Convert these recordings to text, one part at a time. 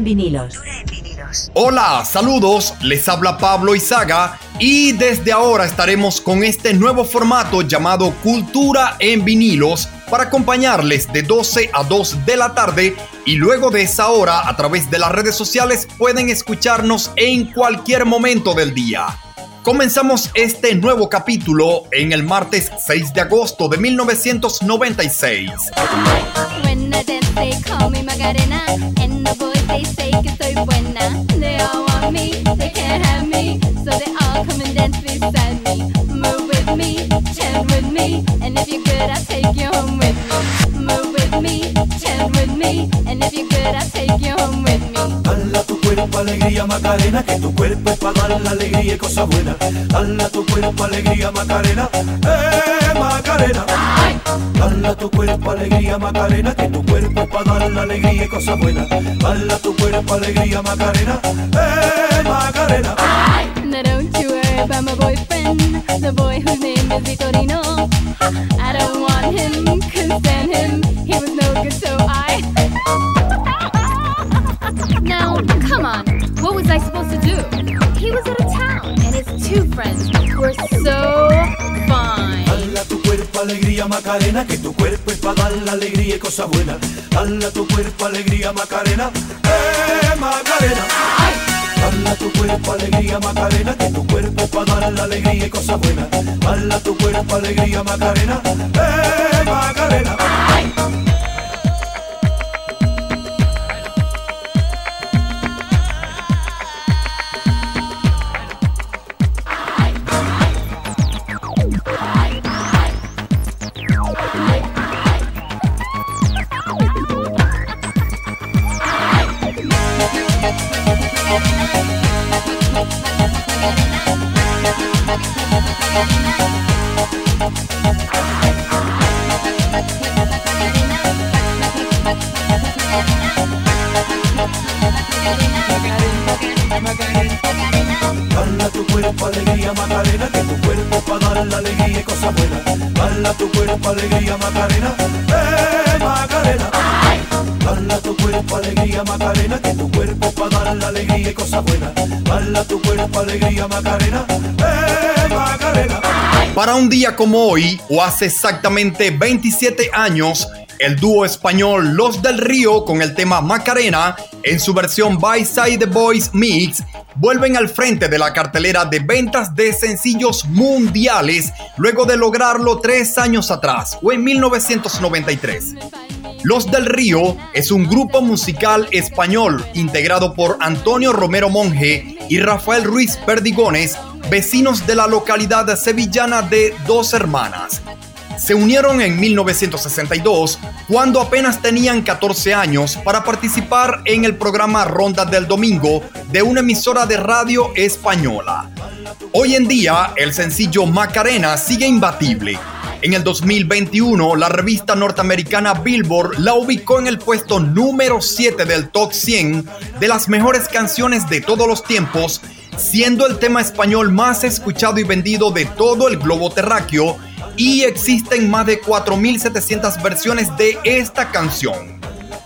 en vinilos. Hola, saludos, les habla Pablo Izaga y desde ahora estaremos con este nuevo formato llamado Cultura en vinilos para acompañarles de 12 a 2 de la tarde y luego de esa hora a través de las redes sociales pueden escucharnos en cualquier momento del día. Comenzamos este nuevo capítulo en el martes 6 de agosto de 1996. They call me Macarena. And the boys, they say que soy buena. They all want me, they can't have me. So they all come and dance beside me. Move with me, chant with me. And if you're good, I'll take you home with me. Move with me. And if you're good, I'll take you home with me. Dala tu cuerpo alegría Macarena, que tu cuerpo es para dar la alegría y cosas buenas. Dala tu cuerpo alegría Macarena, eh Macarena. Dala tu cuerpo alegría Macarena, que tu cuerpo es para dar la alegría y cosas buenas. Dala tu cuerpo alegría Macarena, eh Macarena. Now don't you about my boyfriend, the boy whose name is Vitorino. I don't want him, couldn't stand him, he was no good, so I. now, come on, what was I supposed to do? He was out of town, and his two friends were so fine. Dala tu cuerpo alegría Macarena, que tu cuerpo es para dar la alegría y cosas buenas. Dala tu cuerpo alegría Macarena, eh Macarena. Dala tu cuerpo alegría Macarena, que tu cuerpo para dar la alegría y cosas buenas. Dala tu cuerpo alegría Macarena, eh Macarena. Dala tu cuerpo alegría Macarena, que tu cuerpo para dar la alegría y cosas buenas. Dala tu cuerpo alegría Macarena, eh Macarena. Dala tu cuerpo alegría Macarena, que tu cuerpo para dar la alegría y cosas buenas. Dala tu cuerpo alegría Macarena, eh Macarena. Para un día como hoy, o hace exactamente 27 años, el dúo español Los del Río con el tema Macarena, en su versión By Side Boys Mix, vuelven al frente de la cartelera de ventas de sencillos mundiales luego de lograrlo tres años atrás o en 1993. Los del Río es un grupo musical español integrado por Antonio Romero Monge y Rafael Ruiz Perdigones, vecinos de la localidad sevillana de Dos Hermanas. Se unieron en 1962 cuando apenas tenían 14 años para participar en el programa Ronda del Domingo de una emisora de radio española. Hoy en día el sencillo Macarena sigue imbatible. En el 2021 la revista norteamericana Billboard la ubicó en el puesto número 7 del top 100 de las mejores canciones de todos los tiempos, siendo el tema español más escuchado y vendido de todo el globo terráqueo y existen más de 4.700 versiones de esta canción.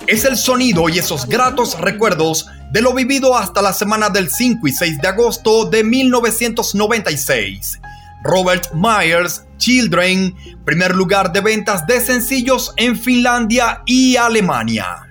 Es el sonido y esos gratos recuerdos de lo vivido hasta la semana del 5 y 6 de agosto de 1996. Robert Myers, Children, primer lugar de ventas de sencillos en Finlandia y Alemania.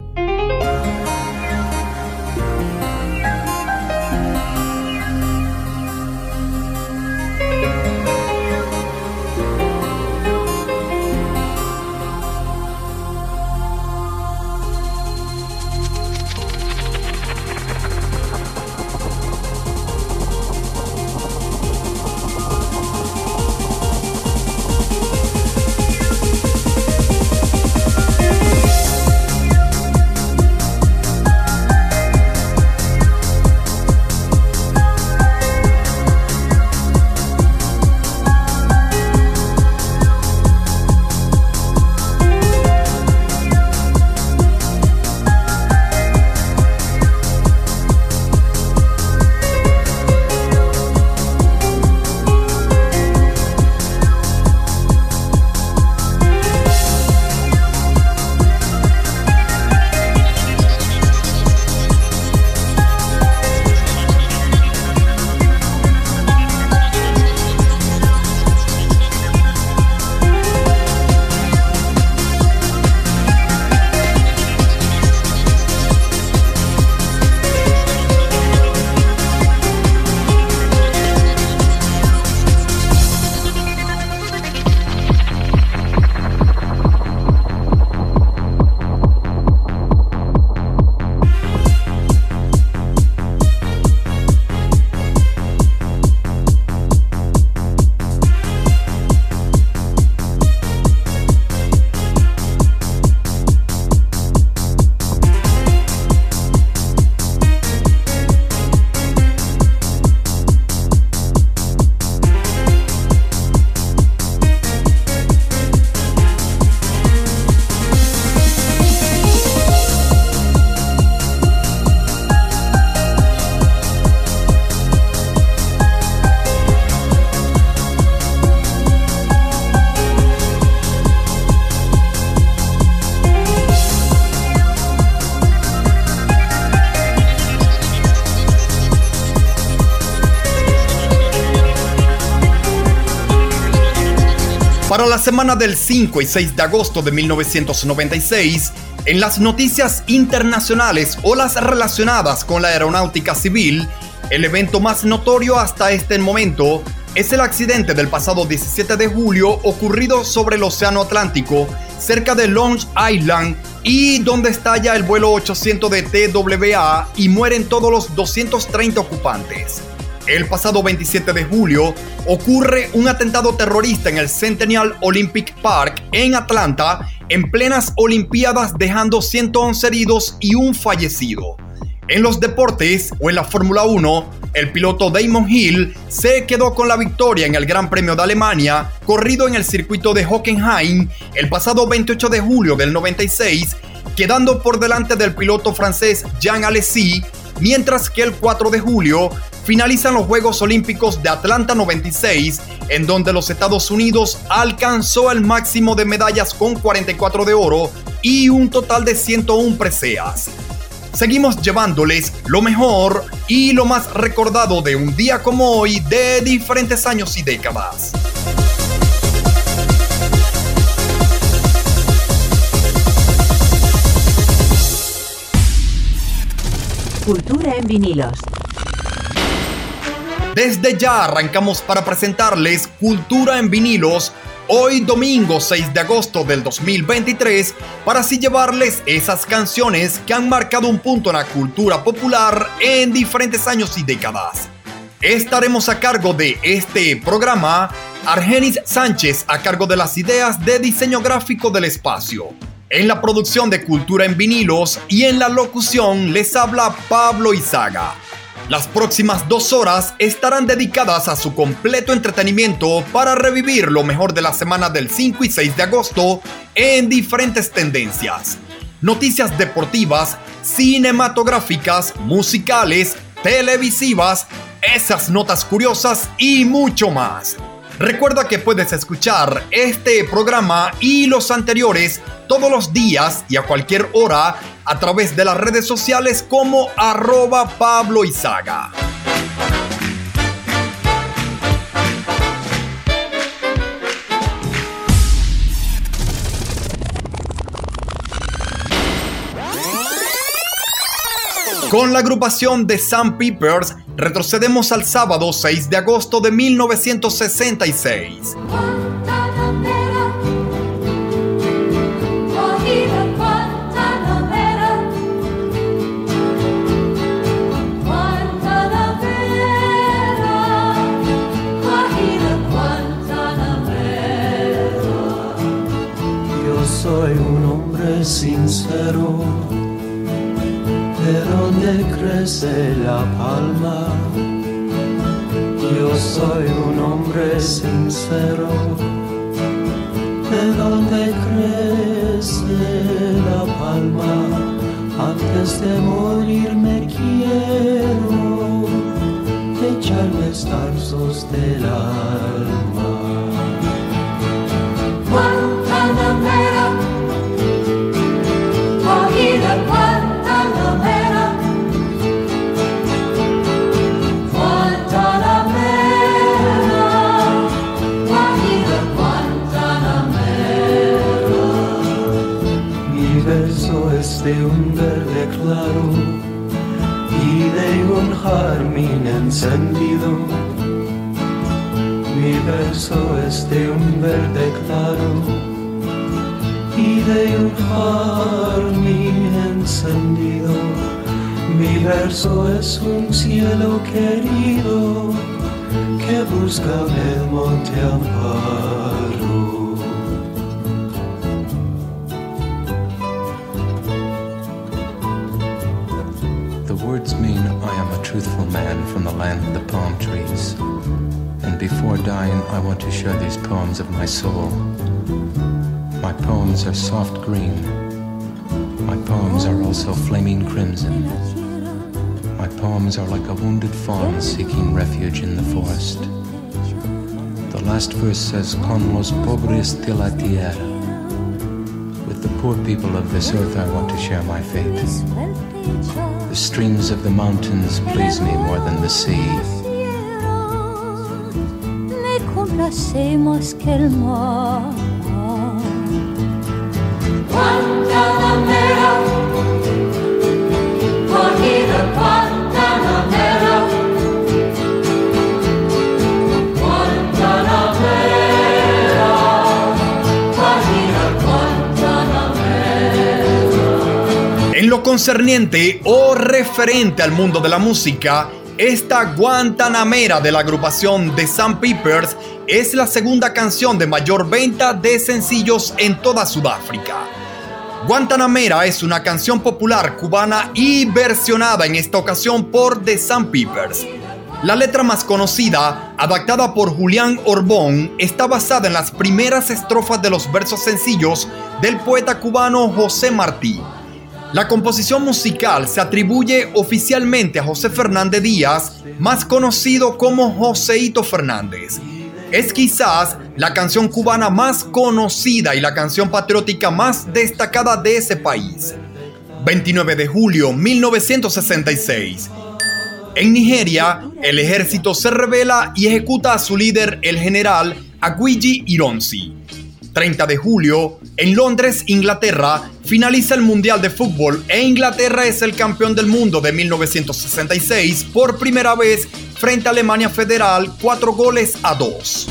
La semana del 5 y 6 de agosto de 1996, en las noticias internacionales o las relacionadas con la aeronáutica civil, el evento más notorio hasta este momento es el accidente del pasado 17 de julio ocurrido sobre el Océano Atlántico, cerca de Long Island, y donde estalla el vuelo 800 de TWA y mueren todos los 230 ocupantes. El pasado 27 de julio ocurre un atentado terrorista en el Centennial Olympic Park en Atlanta en plenas Olimpiadas dejando 111 heridos y un fallecido. En los deportes o en la Fórmula 1, el piloto Damon Hill se quedó con la victoria en el Gran Premio de Alemania, corrido en el circuito de Hockenheim el pasado 28 de julio del 96, quedando por delante del piloto francés Jean Alesi, mientras que el 4 de julio finalizan los Juegos Olímpicos de Atlanta 96, en donde los Estados Unidos alcanzó el máximo de medallas con 44 de oro y un total de 101 preseas seguimos llevándoles lo mejor y lo más recordado de un día como hoy de diferentes años y décadas. Cultura en vinilos. Desde ya arrancamos para presentarles Cultura en vinilos hoy domingo 6 de agosto del 2023 para así llevarles esas canciones que han marcado un punto en la cultura popular en diferentes años y décadas. Estaremos a cargo de este programa Argenis Sánchez a cargo de las ideas de diseño gráfico del espacio. En la producción de Cultura en vinilos y en la locución les habla Pablo Izaga. Las próximas dos horas estarán dedicadas a su completo entretenimiento para revivir lo mejor de la semana del 5 y 6 de agosto en diferentes tendencias. Noticias deportivas, cinematográficas, musicales, televisivas, esas notas curiosas y mucho más. Recuerda que puedes escuchar este programa y los anteriores todos los días y a cualquier hora a través de las redes sociales como arroba Pablo. Con la agrupación de Sam Peepers retrocedemos al sábado 6 de agosto de 1966. Yo soy un hombre sincero, de donde crece la palma. Yo soy un hombre sincero, de donde crece la palma. Antes de morir me quiero echarme tarzos del alma. Un jardín encendido. Mi verso es de un verde claro y de un jardín encendido. Mi verso es un cielo querido que busca el monte amparo. From the land of the palm trees. And before dying, I want to share these poems of my soul. My poems are soft green. My poems are also flaming crimson. My poems are like a wounded fawn seeking refuge in the forest. The last verse says, Con los pobres de la tierra. With the poor people of this earth, I want to share my fate. The streams of the mountains please me more than the sea. Lo concerniente o referente al mundo de la música, esta Guantanamera de la agrupación The Sun Peepers es la segunda canción de mayor venta de sencillos en toda Sudáfrica. Guantanamera es una canción popular cubana y versionada en esta ocasión por The Sun Peepers. La letra más conocida, adaptada por Julián Orbón, está basada en las primeras estrofas de los versos sencillos del poeta cubano José Martí. La composición musical se atribuye oficialmente a José Fernández Díaz, más conocido como Joseito Fernández. Es quizás la canción cubana más conocida y la canción patriótica más destacada de ese país. 29 de julio 1966. En Nigeria, el ejército se revela y ejecuta a su líder, el general Aguiji Ironsi. 30 de julio, en Londres, Inglaterra, finaliza el Mundial de Fútbol e Inglaterra es el campeón del mundo de 1966 por primera vez frente a Alemania Federal, 4 goles a 2.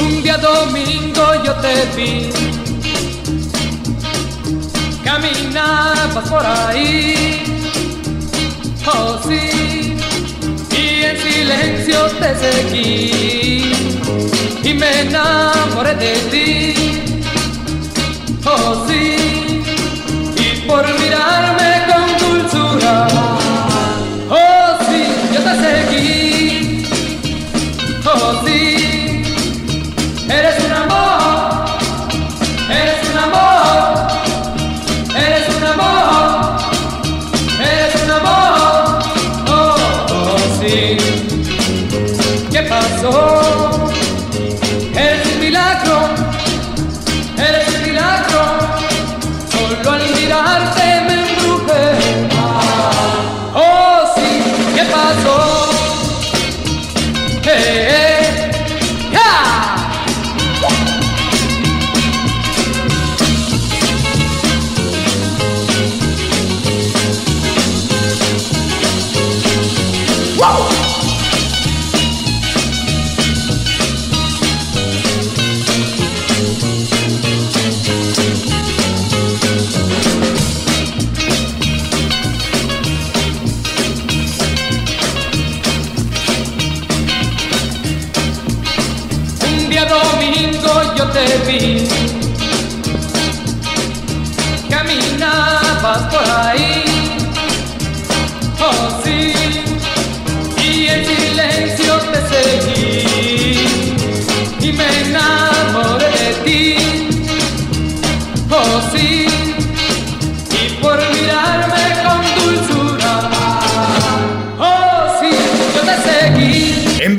Un día domingo yo te vi, caminabas por ahí, oh sí, y en silencio te seguí, y me enamoré de ti, por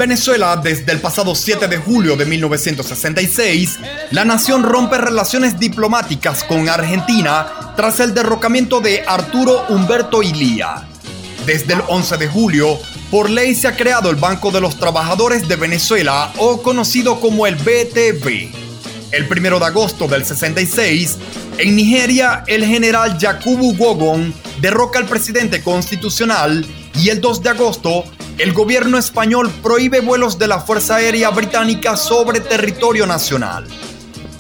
Venezuela, desde el pasado 7 de julio de 1966, la nación rompe relaciones diplomáticas con Argentina tras el derrocamiento de Arturo Humberto Ilía. Desde el 11 de julio, por ley se ha creado el Banco de los Trabajadores de Venezuela, o conocido como el BTV. El 1 de agosto del 66, en Nigeria, el general Yakubu Gowon derroca al presidente constitucional y el 2 de agosto, el gobierno español prohíbe vuelos de la Fuerza Aérea Británica sobre territorio nacional.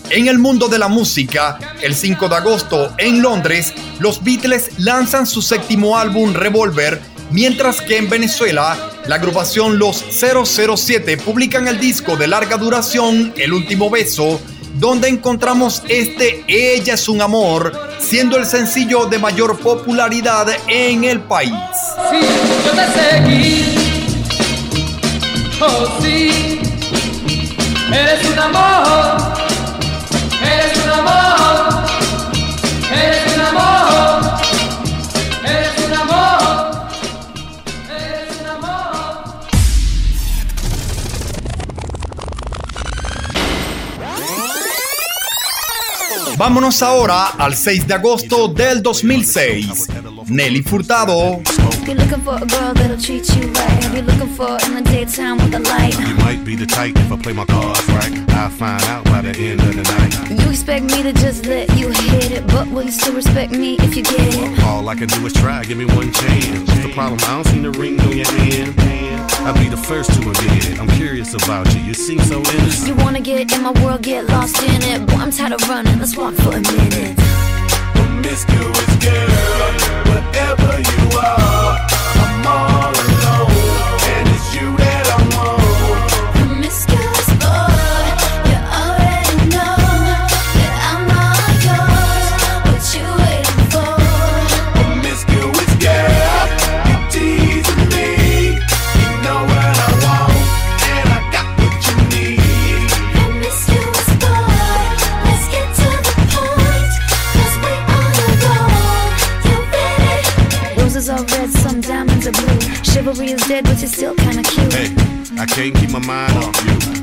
En el mundo de la música, el 5 de agosto, en Londres, los Beatles lanzan su séptimo álbum Revolver, mientras que en Venezuela, la agrupación Los 007 publican el disco de larga duración El Último Beso, donde encontramos este Ella es un amor, siendo el sencillo de mayor popularidad en el país. Yo seguí. Oh, sí. Eres un amor. Eres un amor. Vámonos ahora al 6 de agosto del 2006. Nelly Furtado. If you're looking for a girl that'll treat you right, if you're looking for in the daytime with the light. You might be the type if I play my cards right. I'll find out by the end of the night. You expect me to just let you hit it, but will you still respect me if you get it? All I can do is try, give me one chance. What's the problem? I don't see the ring on your hand. I'll be the first to admit it. I'm curious about you. You seem so innocent. You wanna get in my world, get lost in it. Boy, I'm tired of running, let's walk for a minute. Promiscuous girl, whatever you are, Chivalry is dead, but you're still kinda cute. Hey, I can't keep my mind off you.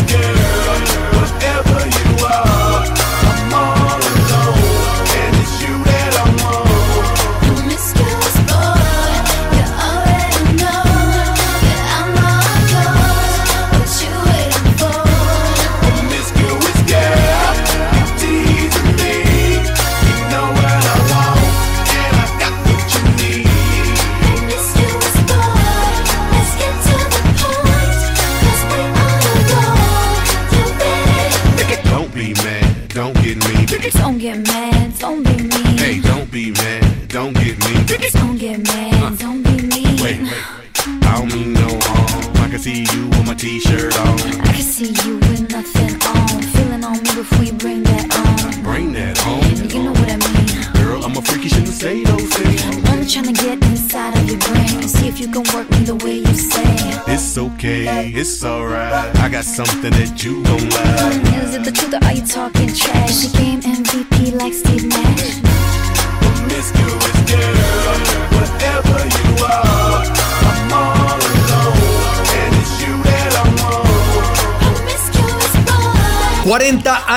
whatever you are, I'm all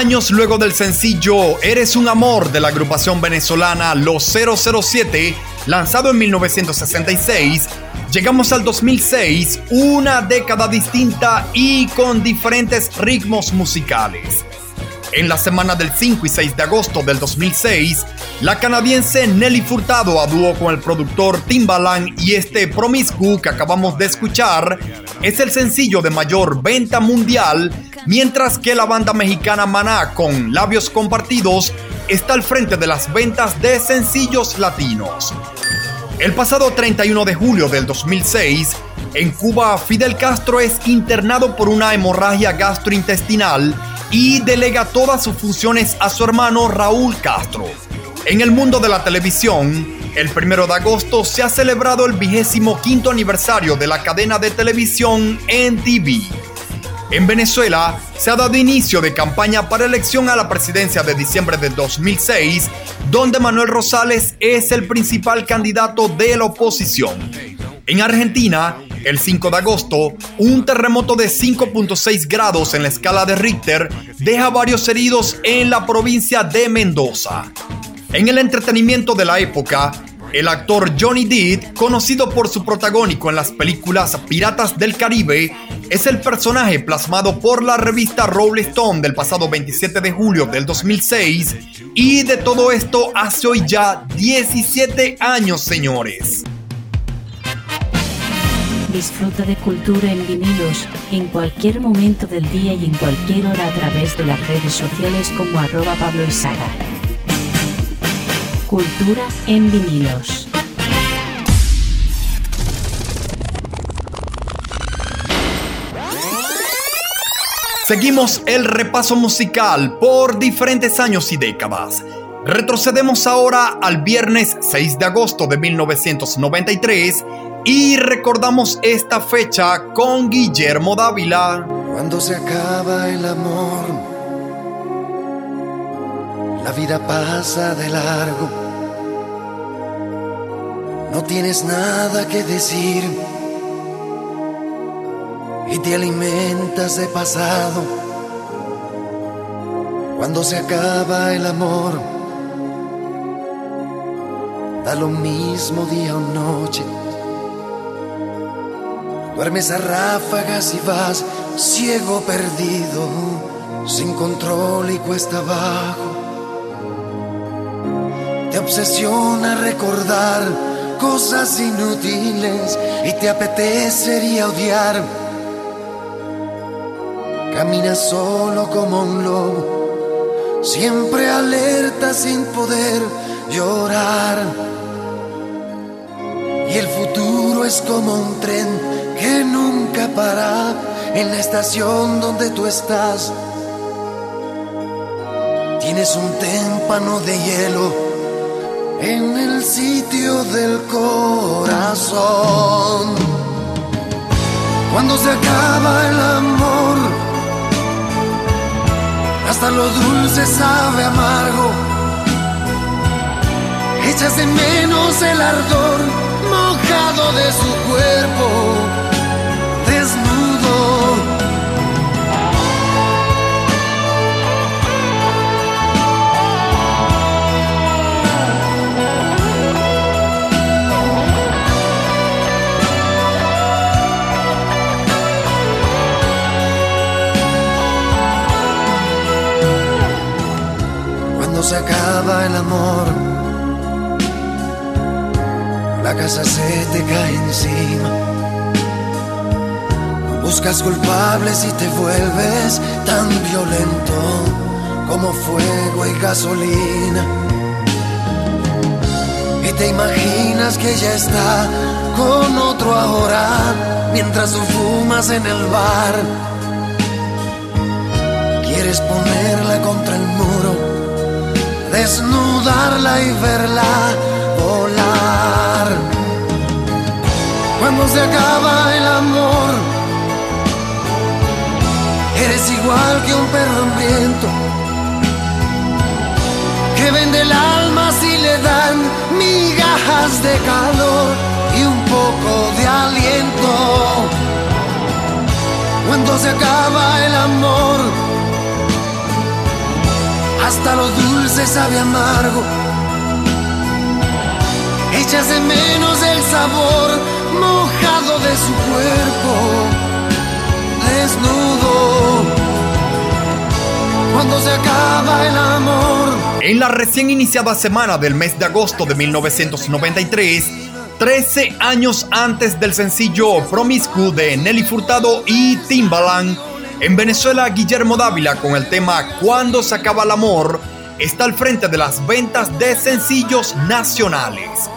años luego del sencillo Eres un amor de la agrupación venezolana Los 007, lanzado en 1966, llegamos al 2006, una década distinta y con diferentes ritmos musicales. En la semana del 5 y 6 de agosto del 2006, la canadiense Nelly Furtado a dúo con el productor Timbaland y este Promiscu que acabamos de escuchar es el sencillo de mayor venta mundial, mientras que la banda mexicana Maná con Labios Compartidos está al frente de las ventas de sencillos latinos. El pasado 31 de julio del 2006, en Cuba, Fidel Castro es internado por una hemorragia gastrointestinal y delega todas sus funciones a su hermano Raúl Castro. En el mundo de la televisión, el 1 de agosto se ha celebrado el vigésimo quinto aniversario de la cadena de televisión NTV. En Venezuela se ha dado inicio de campaña para elección a la presidencia de diciembre de 2006, donde Manuel Rosales es el principal candidato de la oposición. En Argentina, el 5 de agosto, un terremoto de 5.6 grados en la escala de Richter deja varios heridos en la provincia de Mendoza. En el entretenimiento de la época, el actor Johnny Depp, conocido por su protagónico en las películas Piratas del Caribe, es el personaje plasmado por la revista Rolling Stone del pasado 27 de julio del 2006 y de todo esto hace hoy ya 17 años, señores. Disfruta de cultura en vinilos en cualquier momento del día y en cualquier hora a través de las redes sociales como arroba Pablo Izaga. Cultura en vinilos. Seguimos el repaso musical por diferentes años y décadas. Retrocedemos ahora al viernes 6 de agosto de 1993, y recordamos esta fecha con Guillermo Dávila. Cuando se acaba el amor, la vida pasa de largo. No tienes nada que decir y te alimentas de pasado. Cuando se acaba el amor, da lo mismo día o noche. Duermes a ráfagas y vas ciego perdido, sin control y cuesta abajo. Te obsesiona recordar cosas inútiles y te apetecería odiar. Caminas solo como un lobo, siempre alerta sin poder llorar. Y el futuro es como un tren que nunca para en la estación donde tú estás. Tienes un témpano de hielo en el sitio del corazón. Cuando se acaba el amor, hasta lo dulce sabe amargo. Echas de menos el ardor mojado de su cuerpo se acaba el amor, la casa se te cae encima. Buscas culpables y te vuelves tan violento como fuego y gasolina. Y te imaginas que ya está con otro ahora mientras tú fumas en el bar. Quieres ponerla contra el muro, desnudarla y verla volar. Cuando se acaba el amor, eres igual que un perro hambriento que vende el alma si le dan migajas de calor y un poco de aliento. Cuando se acaba el amor, hasta lo dulce sabe amargo. Echas menos el sabor mojado de su cuerpo, desnudo. Cuando se acaba el amor. En la recién iniciada semana del mes de agosto de 1993, 13 años antes del sencillo Promiscu de Nelly Furtado y Timbaland, en Venezuela Guillermo Dávila con el tema Cuando se acaba el amor está al frente de las ventas de sencillos nacionales.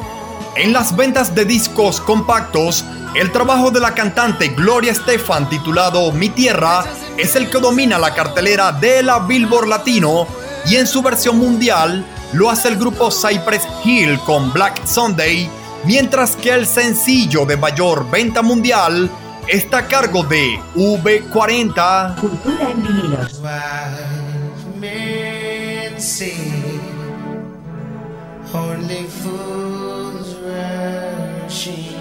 En las ventas de discos compactos, el trabajo de la cantante Gloria Estefan titulado Mi Tierra es el que domina la cartelera de la Billboard Latino y en su versión mundial lo hace el grupo Cypress Hill con Black Sunday, mientras que el sencillo de mayor venta mundial está a cargo de V40. Cultura en vinilos. men say only fools rushing,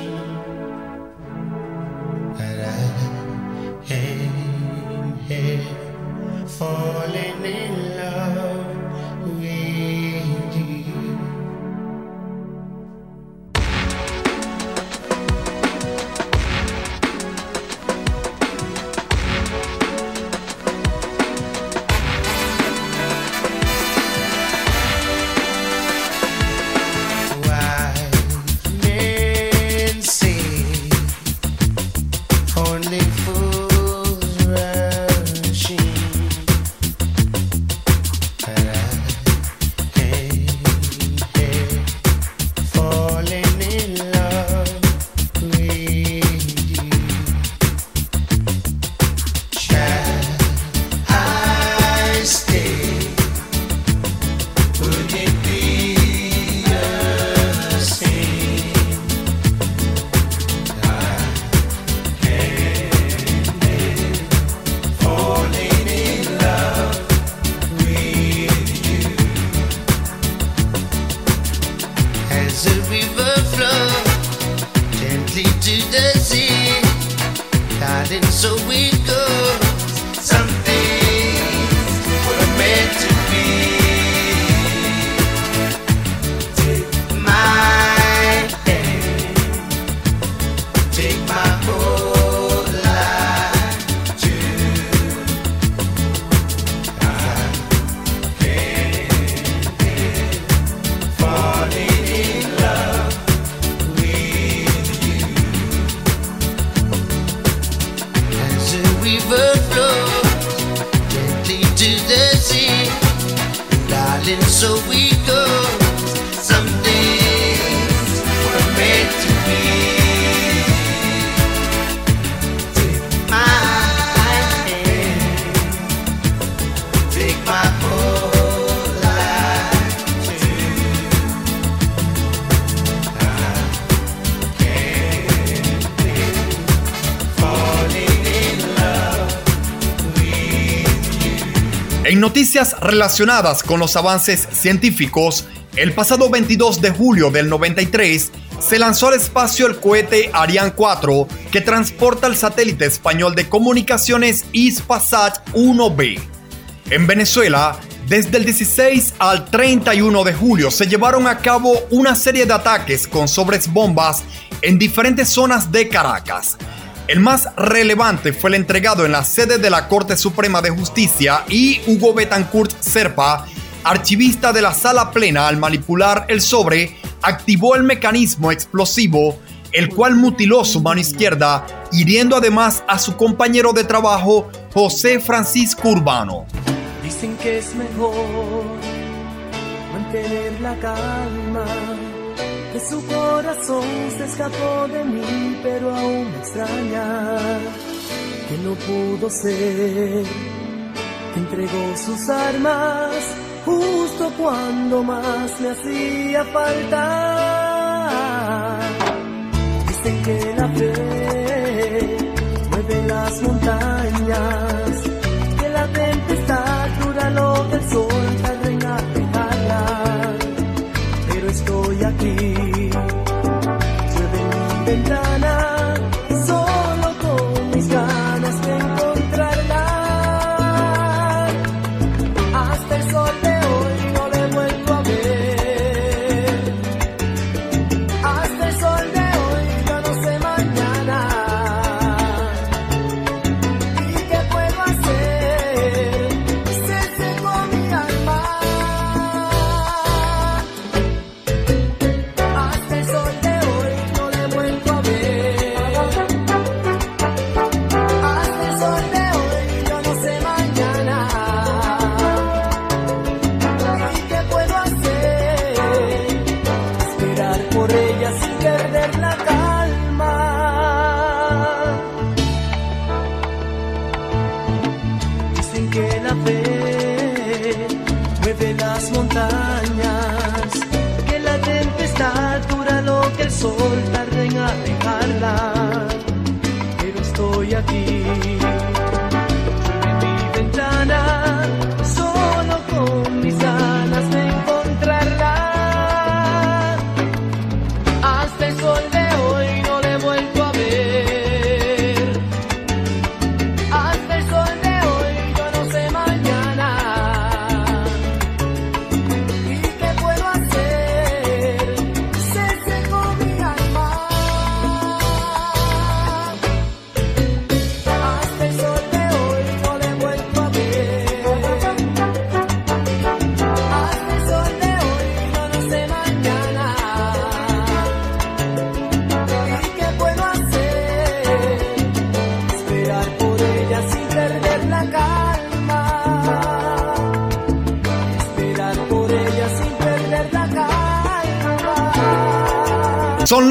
noticias relacionadas con los avances científicos, el pasado 22 de julio del 93 se lanzó al espacio el cohete Ariane 4 que transporta el satélite español de comunicaciones Ispasat 1B. En Venezuela, desde el 16 al 31 de julio se llevaron a cabo una serie de ataques con sobres bombas en diferentes zonas de Caracas. El más relevante fue el entregado en la sede de la Corte Suprema de Justicia y Hugo Betancourt Serpa, archivista de la sala plena al manipular el sobre, activó el mecanismo explosivo, el cual mutiló su mano izquierda, hiriendo además a su compañero de trabajo, José Francisco Urbano. Dicen que es mejor mantener la calma, que su corazón se escapó de mí, pero aún me extraña, que no pudo ser, que entregó sus armas justo cuando más me hacía falta. Que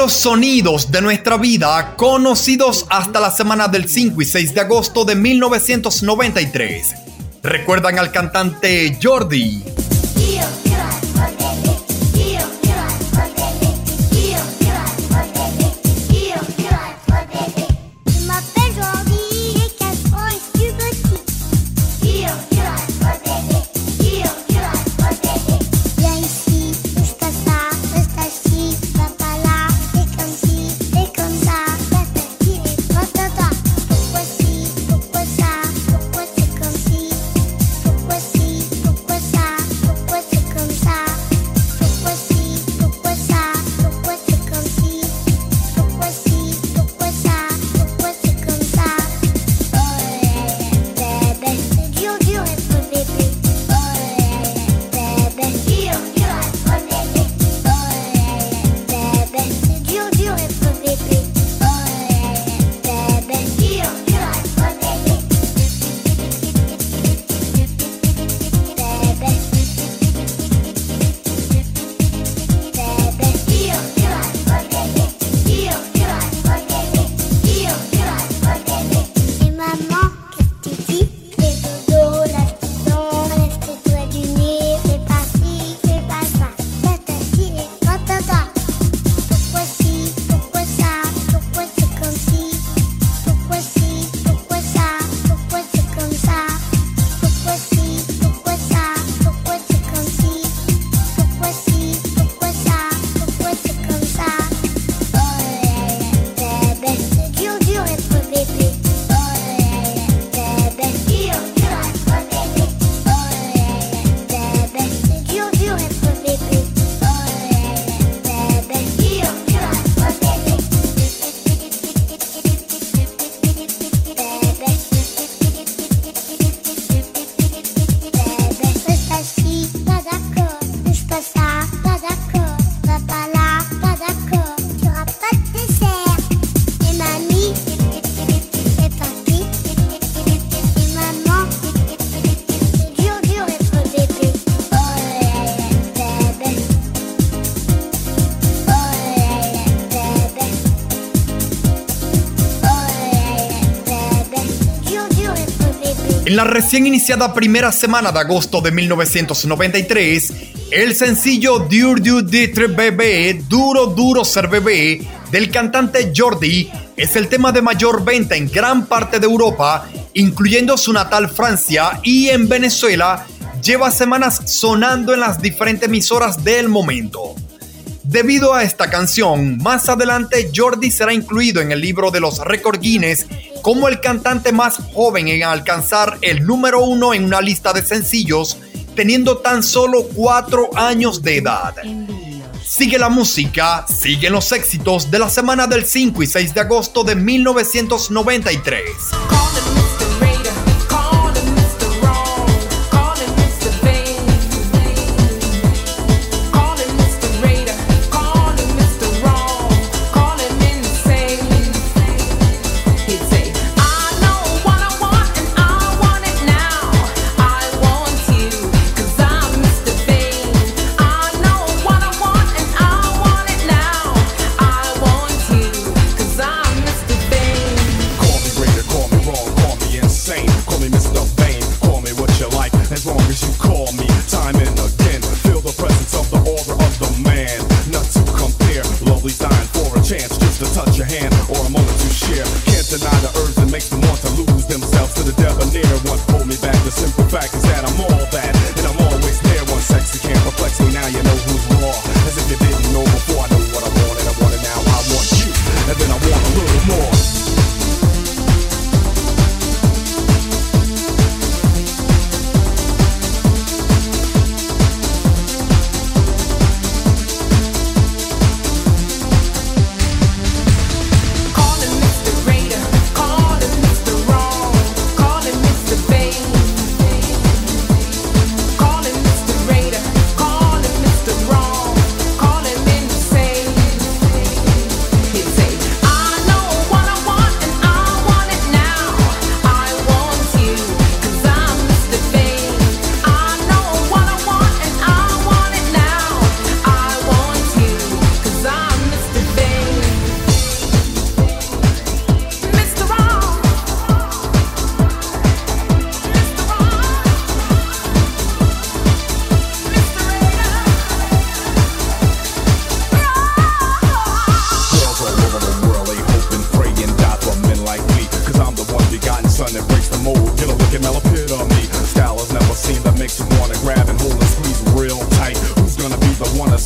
los sonidos de nuestra vida conocidos hasta la semana del 5 y 6 de agosto de 1993. ¿Recuerdan al cantante Jordi? En la recién iniciada primera semana de agosto de 1993, el sencillo Dur Dur Ditre Bebé, Duro Duro Ser Bebé, del cantante Jordi, es el tema de mayor venta en gran parte de Europa, incluyendo su natal Francia y en Venezuela, lleva semanas sonando en las diferentes emisoras del momento. Debido a esta canción, más adelante Jordi será incluido en el libro de los récord Guinness como el cantante más joven en alcanzar el número uno en una lista de sencillos, teniendo tan solo cuatro años de edad. Sigue la música, siguen los éxitos de la semana del 5 y 6 de agosto de 1993.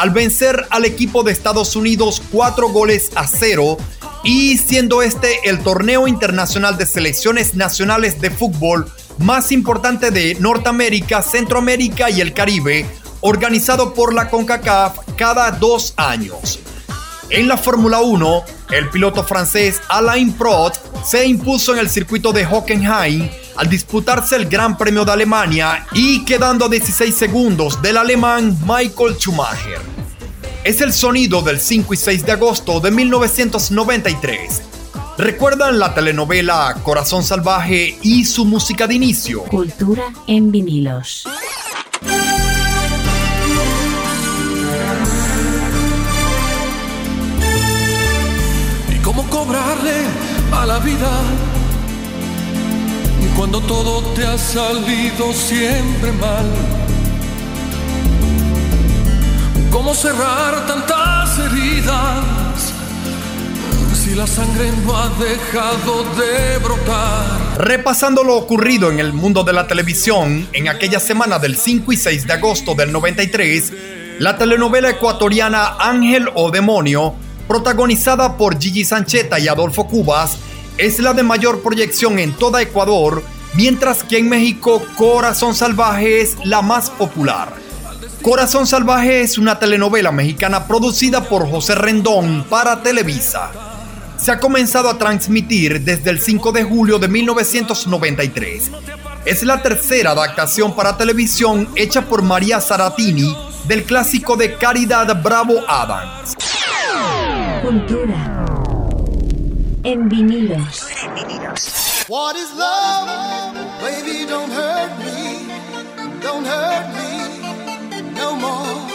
al vencer al equipo de Estados Unidos cuatro goles a cero y siendo este el torneo internacional de selecciones nacionales de fútbol más importante de Norteamérica, Centroamérica y el Caribe, organizado por la CONCACAF cada dos años. En la Fórmula 1, el piloto francés Alain Prost se impuso en el circuito de Hockenheim al disputarse el Gran Premio de Alemania y quedando a 16 segundos del alemán Michael Schumacher. Es el sonido del 5 y 6 de agosto de 1993. ¿Recuerdan la telenovela Corazón Salvaje y su música de inicio? Cultura en vinilos. La vida cuando todo te ha salido siempre mal? ¿Cómo cerrar tantas heridas si la sangre no ha dejado de brotar? Repasando lo ocurrido en el mundo de la televisión en aquella semana del 5 y 6 de agosto del 93, la telenovela ecuatoriana Ángel o Demonio protagonizada por Gigi Sancheta y Adolfo Cubas, es la de mayor proyección en toda Ecuador, mientras que en México Corazón Salvaje es la más popular. Corazón Salvaje es una telenovela mexicana producida por José Rendón para Televisa. Se ha comenzado a transmitir desde el 5 de julio de 1993 es la tercera adaptación para televisión hecha por María Saratini del clásico de Caridad Bravo Adams. En vinilos. What is love? Baby, don't hurt me. Don't hurt me no more.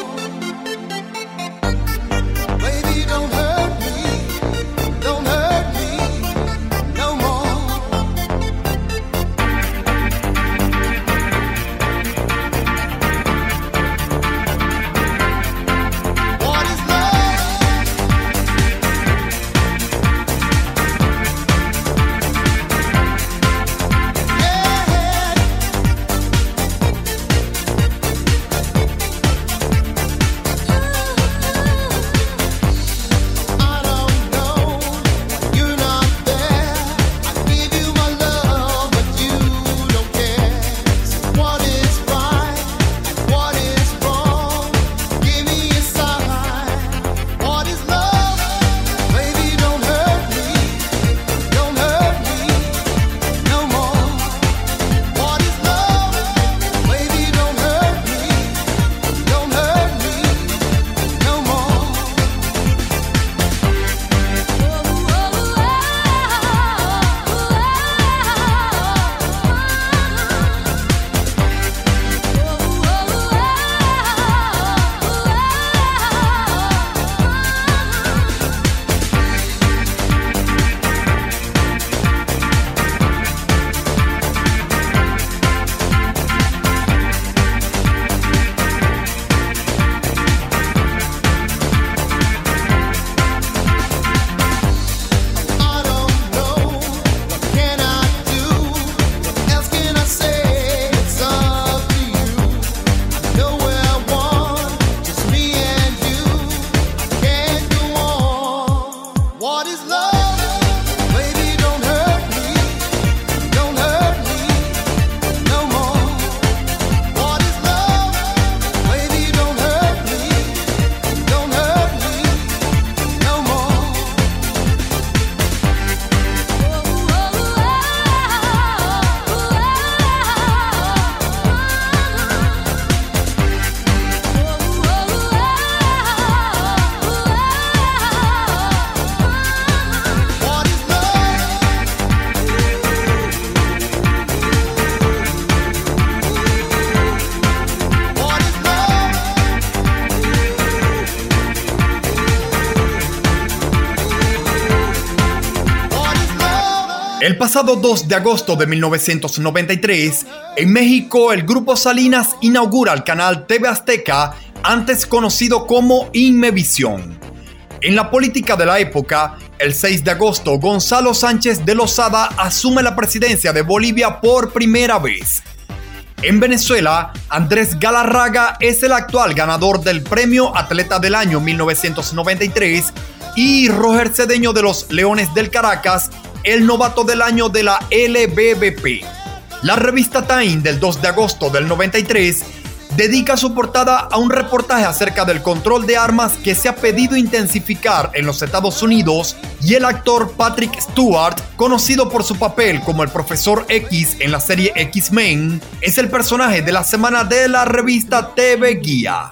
Pasado 2 de agosto de 1993, en México, el grupo Salinas inaugura el canal TV Azteca, antes conocido como Inmevisión. En la política de la época, el 6 de agosto, Gonzalo Sánchez de Lozada asume la presidencia de Bolivia por primera vez. En Venezuela, Andrés Galarraga es el actual ganador del premio Atleta del Año 1993 y Roger Cedeño de los Leones del Caracas, el novato del año de la LBBP. La revista Time del 2 de agosto del 93 dedica su portada a un reportaje acerca del control de armas que se ha pedido intensificar en los Estados Unidos y el actor Patrick Stewart, conocido por su papel como el Profesor X en la serie X-Men, es el personaje de la semana de la revista TV Guía.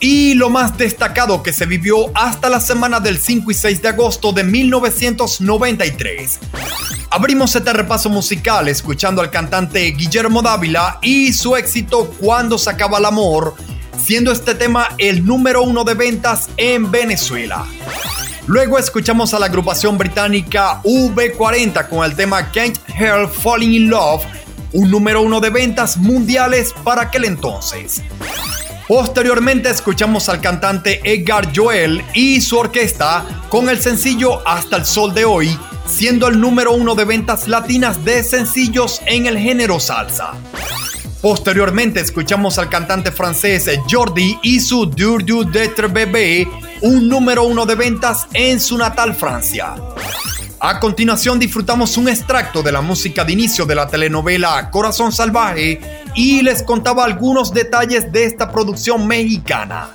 Y lo más destacado que se vivió hasta la semana del 5 y 6 de agosto de 1993. Abrimos este repaso musical escuchando al cantante Guillermo Dávila y su éxito Cuando se acaba el amor, siendo este tema el número uno de ventas en Venezuela. Luego escuchamos a la agrupación británica V40 con el tema Can't Help Falling in Love, un número uno de ventas mundiales para aquel entonces. Posteriormente escuchamos al cantante Edgar Joel y su orquesta con el sencillo Hasta el Sol de Hoy, siendo el número uno de ventas latinas de sencillos en el género salsa. Posteriormente escuchamos al cantante francés Jordi y su Dur du d'être bébé, un número uno de ventas en su natal Francia. A continuación disfrutamos un extracto de la música de inicio de la telenovela Corazón Salvaje y les contaba algunos detalles de esta producción mexicana.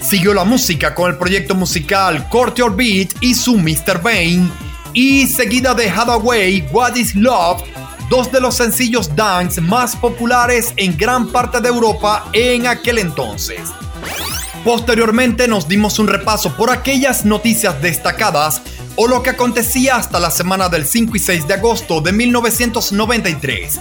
Siguió la música con el proyecto musical Court Your Beat y su Mr. Bane y seguida de Hathaway What is Love, dos de los sencillos dance más populares en gran parte de Europa en aquel entonces. Posteriormente nos dimos un repaso por aquellas noticias destacadas o lo que acontecía hasta la semana del 5 y 6 de agosto de 1993.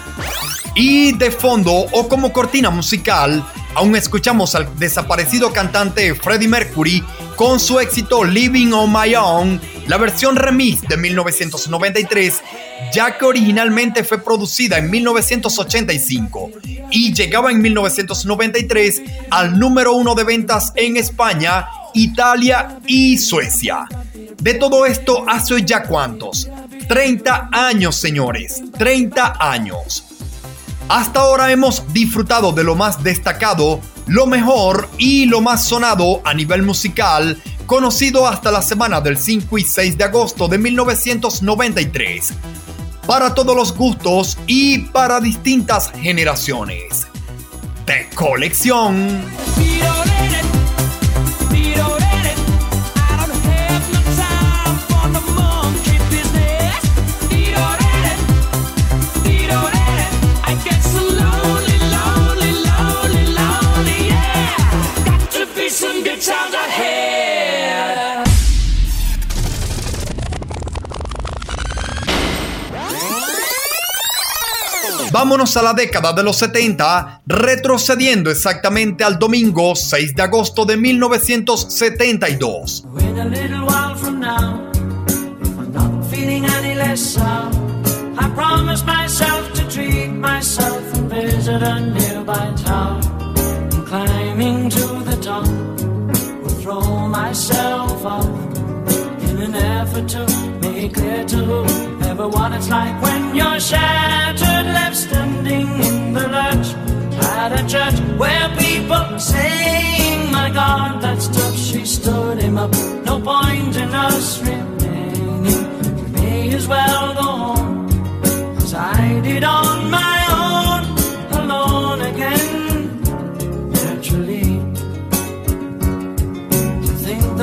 Y de fondo o como cortina musical, aún escuchamos al desaparecido cantante Freddie Mercury con su éxito Living on My Own, la versión remix de 1993, ya que originalmente fue producida en 1985 y llegaba en 1993 al número uno de ventas en España, Italia y Suecia. De todo esto hace ya cuántos? 30 años, señores, 30 años. Hasta ahora hemos disfrutado de lo más destacado, lo mejor y lo más sonado a nivel musical, conocido hasta la semana del 5 y 6 de agosto de 1993. Para todos los gustos y para distintas generaciones. De colección. Times ahead. Vámonos a la década de los 70, retrocediendo exactamente al domingo 6 de agosto de 1972. In a little while from now, if I'm not feeling any less sour, I promise myself to treat myself and visit a nearby tower. And climbing to the top, myself up in an effort to make clear to what it's like when you're shattered, left standing in the lurch at a church where people saying, My God, that's tough. She stood him up. No point in us remaining. We may as well go home as I did on my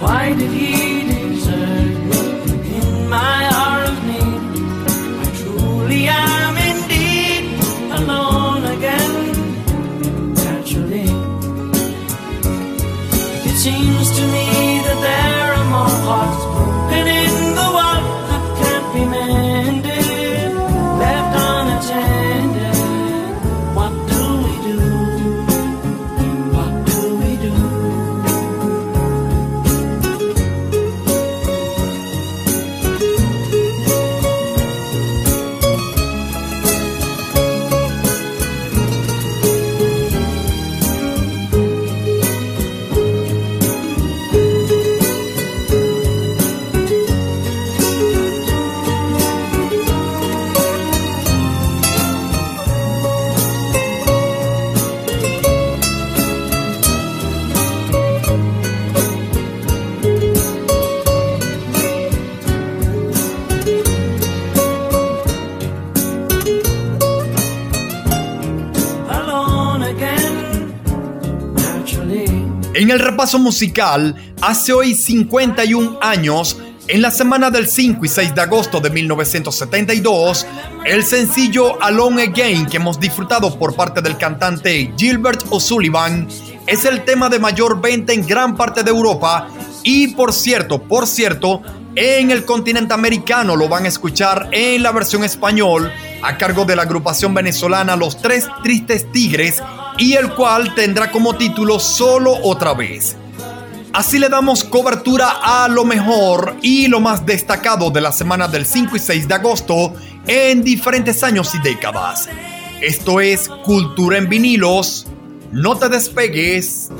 Why did He desert me in my hour of need? I truly am indeed alone again. Naturally, it seems to me that there are more hearts broken in En el repaso musical, hace hoy 51 años, en la semana del 5 y 6 de agosto de 1972, el sencillo Alone Again que hemos disfrutado por parte del cantante Gilbert O'Sullivan es el tema de mayor venta en gran parte de Europa y por cierto, por cierto, en el continente americano lo van a escuchar en la versión español a cargo de la agrupación venezolana Los Tres Tristes Tigres y el cual tendrá como título Solo otra vez. Así le damos cobertura a lo mejor y lo más destacado de la semana del 5 y 6 de agosto en diferentes años y décadas. Esto es Cultura en vinilos. No te despegues.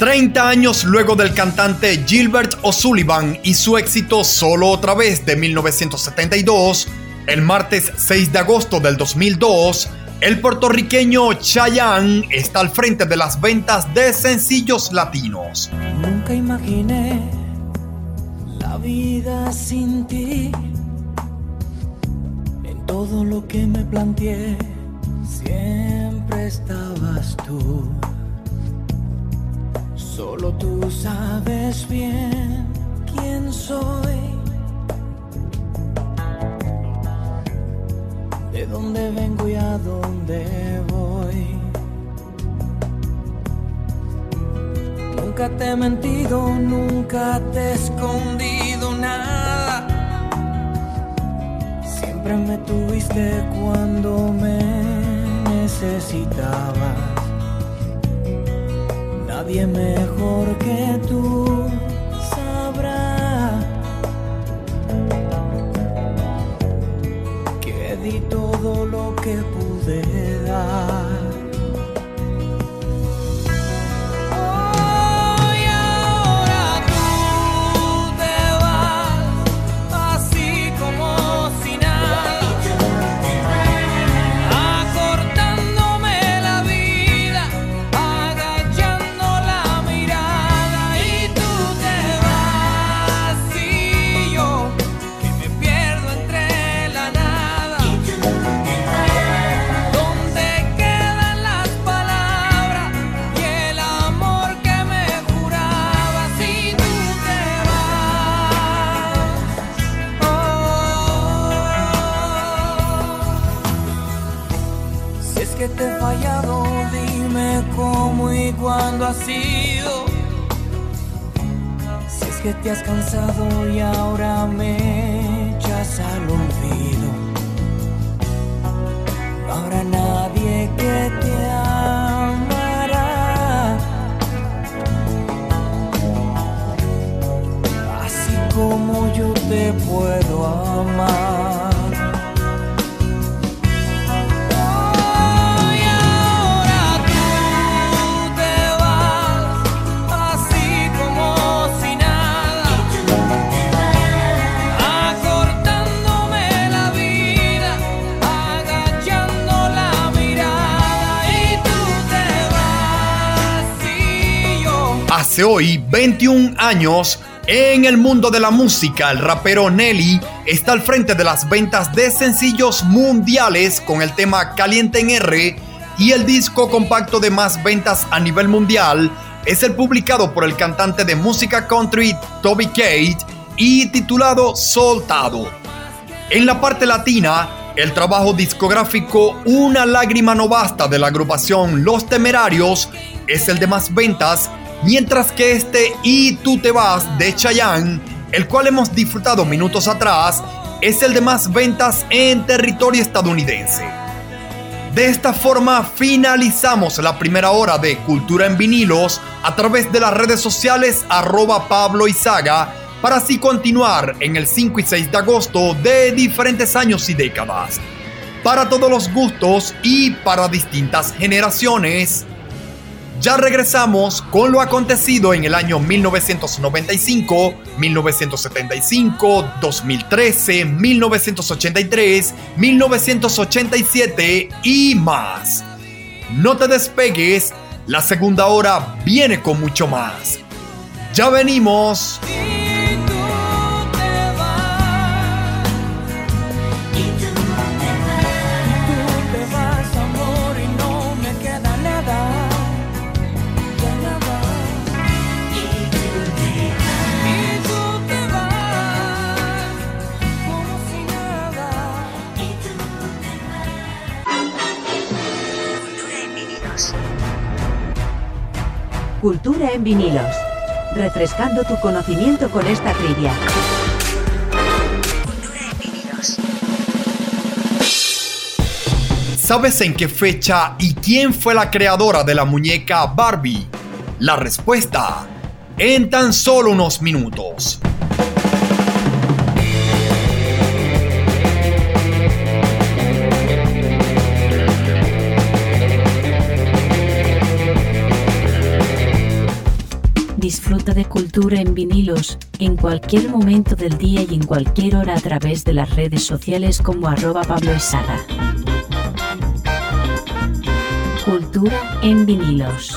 30 años luego del cantante Gilbert O'Sullivan y su éxito Solo otra vez de 1972, el martes 6 de agosto del 2002, el puertorriqueño Chayanne está al frente de las ventas de sencillos latinos. Nunca imaginé la vida sin ti. En todo lo que me planteé, siempre estabas tú. Solo tú sabes bien quién soy. De dónde vengo y a dónde voy. Nunca te he mentido, nunca te he escondido nada. Siempre me tuviste cuando me necesitabas. Nadie mejor que tú sabrá que di todo lo que pude dar. Si es que te has cansado y ahora me echas al olvido. No habrá nadie que te amará así como yo te puedo amar. Hace hoy 21 años, en el mundo de la música, el rapero Nelly está al frente de las ventas de sencillos mundiales con el tema Caliente en R y el disco compacto de más ventas a nivel mundial es el publicado por el cantante de música country Toby Kate y titulado Soltado. En la parte latina, el trabajo discográfico Una lágrima no basta de la agrupación Los Temerarios es el de más ventas, mientras que este Y tú te vas de Chayanne, el cual hemos disfrutado minutos atrás, es el de más ventas en territorio estadounidense. De esta forma finalizamos la primera hora de Cultura en vinilos a través de las redes sociales arroba Pablo Izaga para así continuar en el 5 y 6 de agosto de diferentes años y décadas. Para todos los gustos y para distintas generaciones. Ya regresamos con lo acontecido en el año 1995, 1975, 2013, 1983, 1987 y más. No te despegues, la segunda hora viene con mucho más. Ya venimos. Cultura en vinilos. Refrescando tu conocimiento con esta trivia. Cultura en vinilos. ¿Sabes en qué fecha y quién fue la creadora de la muñeca Barbie? La respuesta en tan solo unos minutos. disfruta de cultura en vinilos, en cualquier momento del día y en cualquier hora a través de las redes sociales como arroba Pablo Esaga. Cultura en vinilos.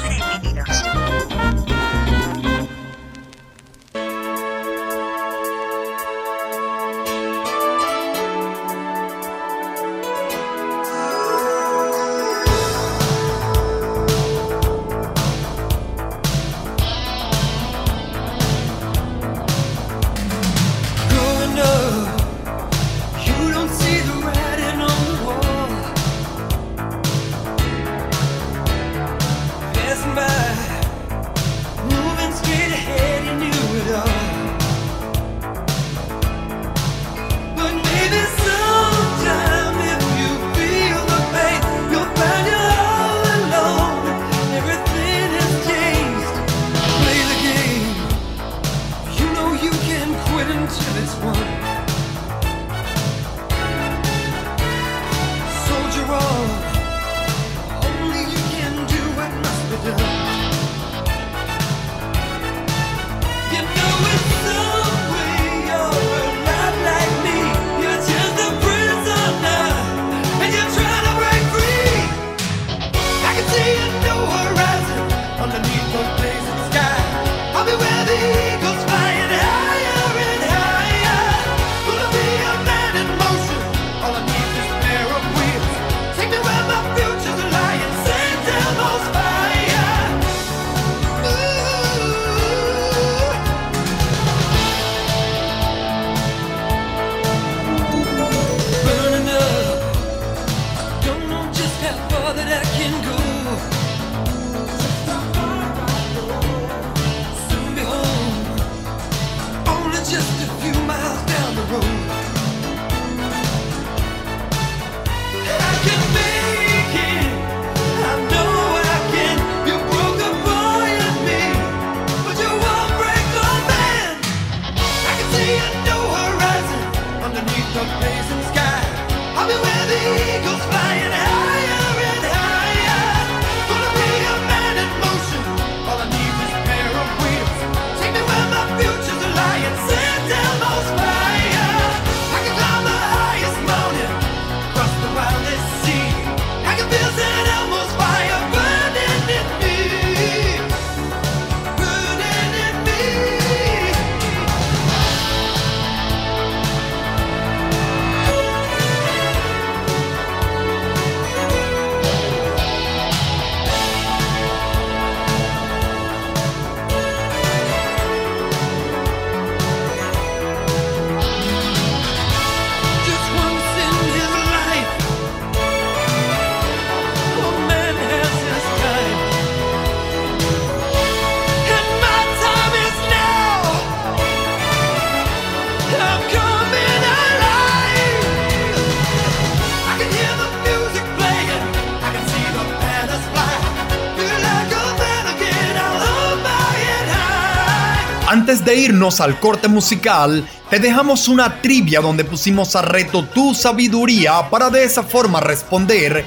irnos al corte musical, te dejamos una trivia donde pusimos a reto tu sabiduría para de esa forma responder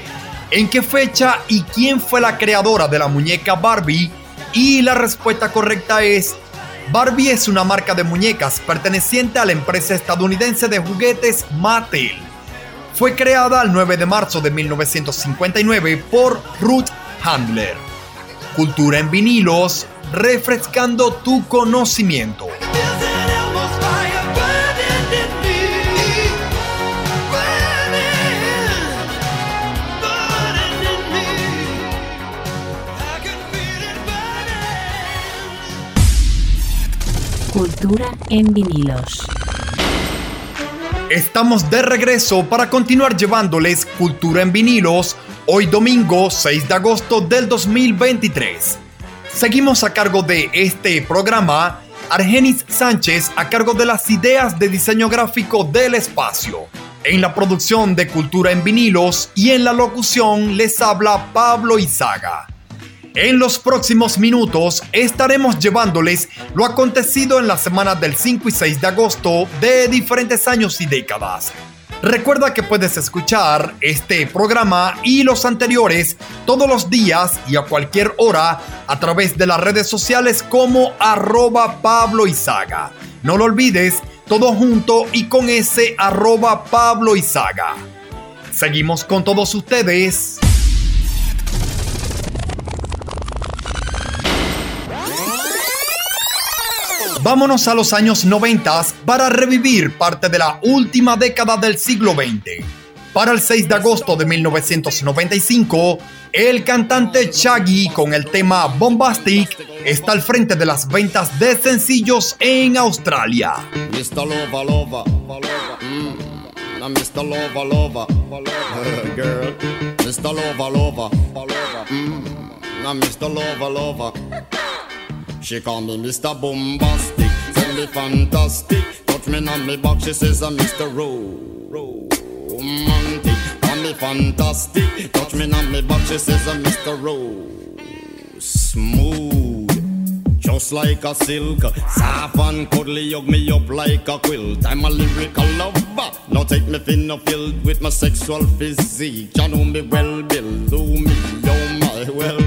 en qué fecha y quién fue la creadora de la muñeca Barbie. Y la respuesta correcta es, Barbie es una marca de muñecas perteneciente a la empresa estadounidense de juguetes Mattel. Fue creada el 9 de marzo de 1959 por Ruth Handler. Cultura en vinilos, refrescando tu conocimiento. Cultura en vinilos. Estamos de regreso para continuar llevándoles Cultura en vinilos hoy domingo 6 de agosto del 2023. Seguimos a cargo de este programa Argenis Sánchez a cargo de las ideas de diseño gráfico del espacio. En la producción de Cultura en vinilos y en la locución les habla Pablo Izaga. En los próximos minutos estaremos llevándoles lo acontecido en la semana del 5 y 6 de agosto de diferentes años y décadas. Recuerda que puedes escuchar este programa y los anteriores todos los días y a cualquier hora a través de las redes sociales como arroba Pablo. No lo olvides, todo junto y con ese arroba Pablo. Seguimos con todos ustedes. Vámonos a los años 90 para revivir parte de la última década del siglo XX. Para el 6 de agosto de 1995, el cantante Shaggy con el tema Bombastic está al frente de las ventas de sencillos en Australia. Mr. Lover, lover, mm. Now Mr. Lover, lover, Uh, girl. Mr. Lover, lover, mm. Now Mr. Lover, lover. She call me Mr. Bombastic, tell me fantastic. Touch me on me back, she says I'm Mr. Ro- Romantic. Call me fantastic, touch me on me back, she says I'm Mr. Ro- Smooth. Just like a silk, soft and cuddly, hug me up like a quilt. I'm a lyrical lover. Now take me thin or filled with my sexual physique. You know me well, Bill. Do me, oh my, well,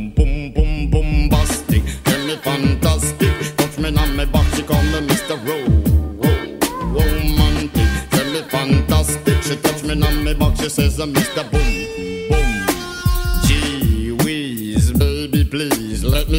call me Mr. Ro- Romantic. Tell me fantastic. She touch me on my back, she says I'm Mr. Boom Boom.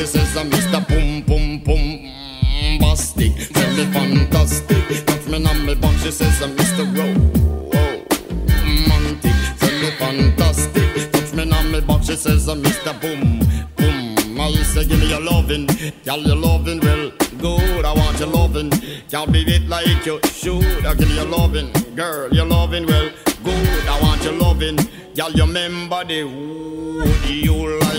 She says I'm Mr. Pum Pum Pum Bastic. Tell me fantastic. Touch me on me box, she says I'm Mr. Ro- romantic. Tell me fantastic. Touch me on me box, she says I'm Mr. Boom Boom. I say give me your lovin', y'all your lovin' well good. I want your lovin', y'all be it like you should. I give you your lovin', girl, your lovin' well good. I want your lovin', y'all remember the would you like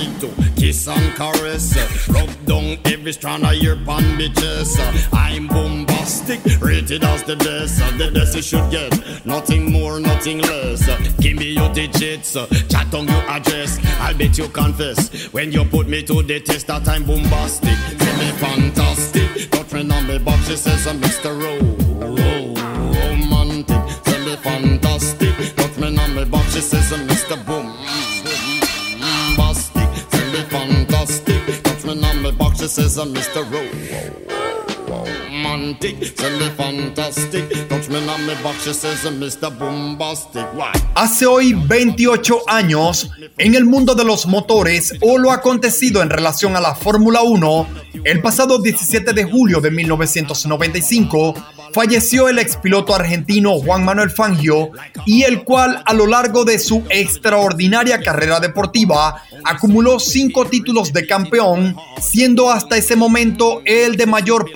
kiss and caress, rub down every strand of your bandages. I'm bombastic, rated as the best. The best you should get, nothing more, nothing less. Give me your digits, chat on your address. I'll bet you confess when you put me to the test that I'm bombastic. Tell me fantastic, me on me box, she says I'm Mr. Ro- Ro- Romantic. Tell me fantastic, me on me box, she says I'm Mr. Boom. She says I'm Mr. Ro- Why? Hace hoy 28 años, en el mundo de los motores o lo acontecido en relación a la Fórmula 1, el pasado 17 de julio de 1995, falleció el expiloto argentino Juan Manuel Fangio y el cual a lo largo de su extraordinaria carrera deportiva acumuló cinco títulos de campeón, siendo hasta ese momento el de mayor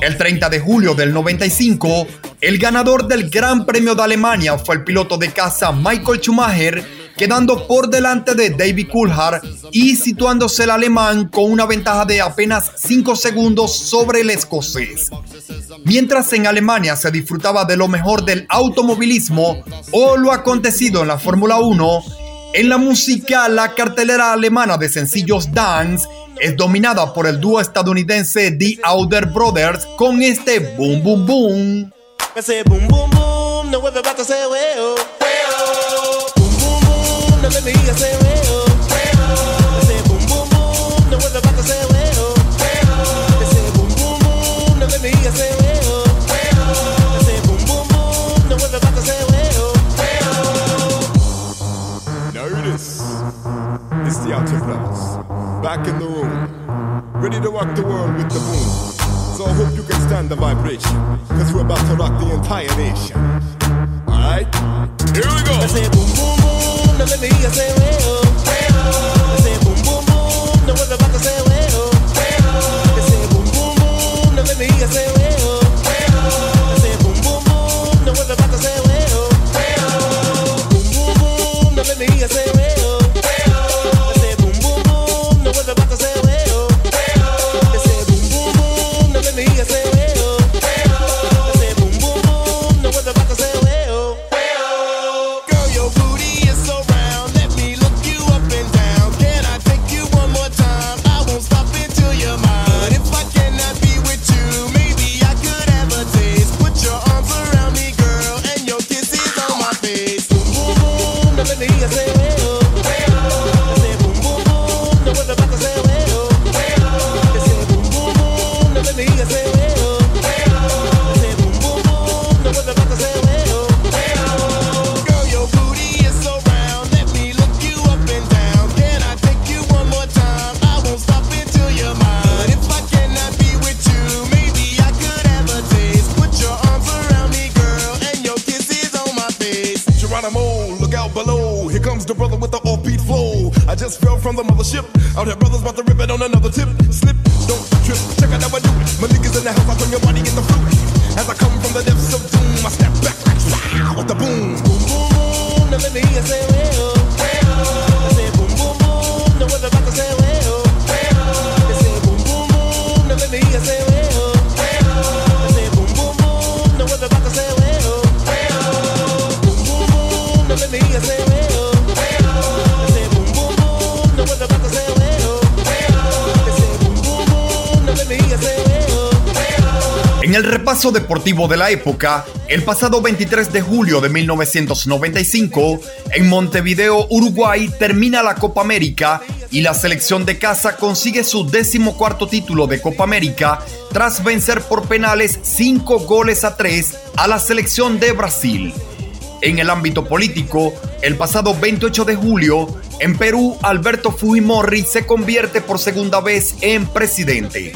El 30 de julio del 95, el ganador del Gran Premio de Alemania fue el piloto de casa Michael Schumacher, quedando por delante de David Coulthard y situándose el alemán con una ventaja de apenas 5 segundos sobre el escocés. Mientras en Alemania se disfrutaba de lo mejor del automovilismo o lo acontecido en la Fórmula 1, en la música la cartelera alemana de sencillos Dance es dominada por el dúo estadounidense The Outer Brothers con este Boom Boom Boom. It's the Outer Brothers. Back in the room. Ready to rock the world with the boom. So I hope you can stand the vibration. Cause we're about to rock the entire nation. Alright? Here we go. Ese boom boom boom, no let me hear say weo. Ese boom boom boom, no vuelve a say weo. Ese boom boom boom, no let me hear say weo. Ese boom boom boom, no vuelve a say weo. Boom boom boom, no let me hear say weo. Ese from the mothership. Out here, brothers about to rip it on another Deportivo de la época, el pasado 23 de julio de 1995, en Montevideo, Uruguay, termina la Copa América y la selección de casa consigue su decimocuarto título de Copa América tras vencer por penales 5 goles a 3 a la selección de Brasil. En el ámbito político, el pasado 28 de julio, en Perú, Alberto Fujimori se convierte por segunda vez en presidente.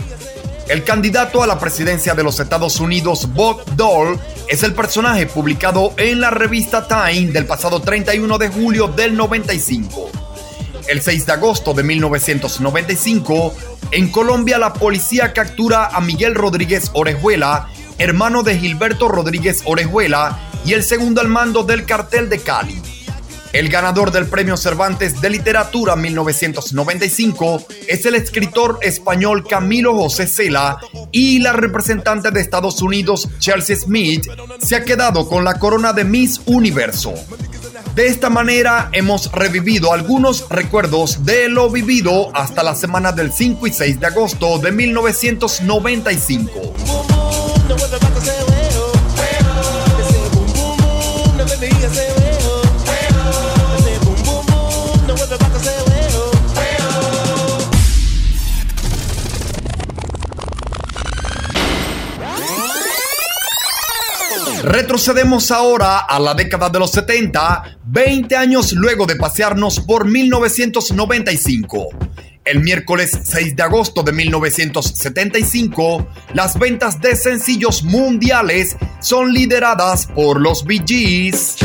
El candidato a la presidencia de los Estados Unidos, Bob Dole, es el personaje publicado en la revista Time del pasado 31 de julio del 95. El 6 de agosto de 1995, en Colombia la policía captura a Miguel Rodríguez Orejuela, hermano de Gilberto Rodríguez Orejuela y el segundo al mando del cartel de Cali. El ganador del Premio Cervantes de Literatura 1995 es el escritor español Camilo José Cela y la representante de Estados Unidos Chelsea Smith se ha quedado con la corona de Miss Universo. De esta manera hemos revivido algunos recuerdos de lo vivido hasta la semana del 5 y 6 de agosto de 1995. Retrocedemos ahora a la década de los 70, 20 años luego de pasearnos por 1995. El miércoles 6 de agosto de 1975, las ventas de sencillos mundiales son lideradas por los Bee Gees.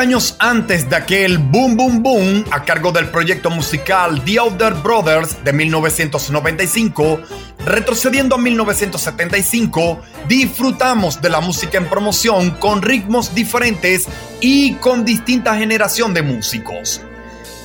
Años antes de aquel Boom Boom Boom a cargo del proyecto musical The Other Brothers de 1995, retrocediendo a 1975, disfrutamos de la música en promoción con ritmos diferentes y con distinta generación de músicos.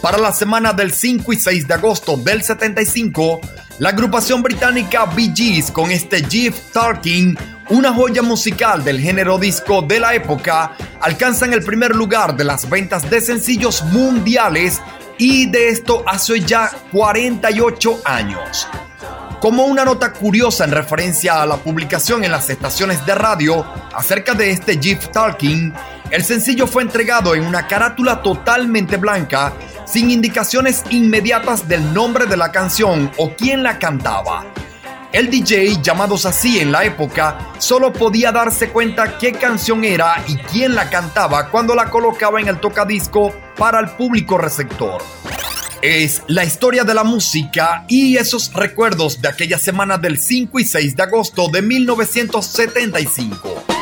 Para la semana del 5 y 6 de agosto del 75, la agrupación británica Bee Gees con este Jeff Talking, una joya musical del género disco de la época, alcanzan el primer lugar de las ventas de sencillos mundiales y de esto hace ya 48 años. Como una nota curiosa en referencia a la publicación en las estaciones de radio acerca de este Jeff Talking, el sencillo fue entregado en una carátula totalmente blanca, sin indicaciones inmediatas del nombre de la canción o quién la cantaba. El DJ, llamados así en la época, solo podía darse cuenta qué canción era y quién la cantaba cuando la colocaba en el tocadisco para el público receptor. Es la historia de la música y esos recuerdos de aquella semana del 5 y 6 de agosto de 1975.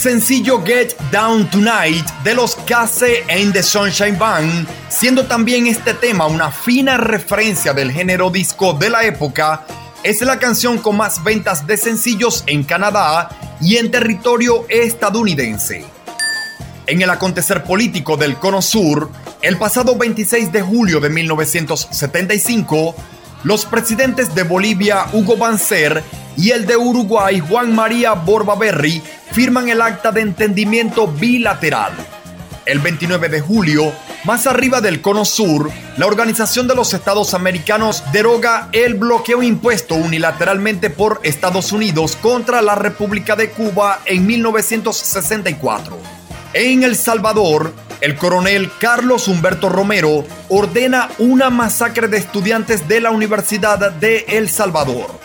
Sencillo Get Down Tonight de los Case and the Sunshine Band, siendo también este tema una fina referencia del género disco de la época, es la canción con más ventas de sencillos en Canadá y en territorio estadounidense. En el acontecer político del Cono Sur, el pasado 26 de julio de 1975, los presidentes de Bolivia Hugo Banzer y el de Uruguay Juan María Borbaberry firman el acta de entendimiento bilateral. El 29 de julio, más arriba del Cono Sur, la Organización de los Estados Americanos deroga el bloqueo impuesto unilateralmente por Estados Unidos contra la República de Cuba en 1964. En El Salvador, el coronel Carlos Humberto Romero ordena una masacre de estudiantes de la Universidad de El Salvador.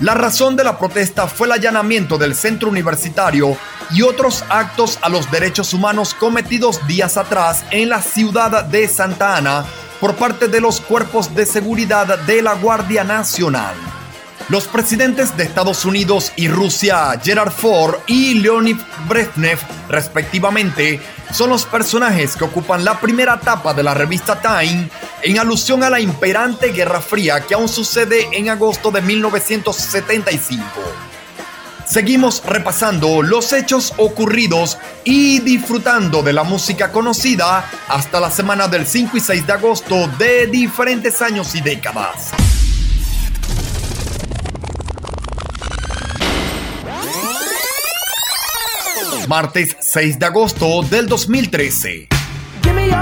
La razón de la protesta fue el allanamiento del centro universitario y otros actos a los derechos humanos cometidos días atrás en la ciudad de Santa Ana por parte de los cuerpos de seguridad de la Guardia Nacional. Los presidentes de Estados Unidos y Rusia, Gerard Ford y Leonid Brezhnev, respectivamente, son los personajes que ocupan la primera etapa de la revista Time en alusión a la imperante Guerra Fría que aún sucede en agosto de 1975. Seguimos repasando los hechos ocurridos y disfrutando de la música conocida hasta la semana del 5 y 6 de agosto de diferentes años y décadas. Martes 6 de agosto del 2013. Give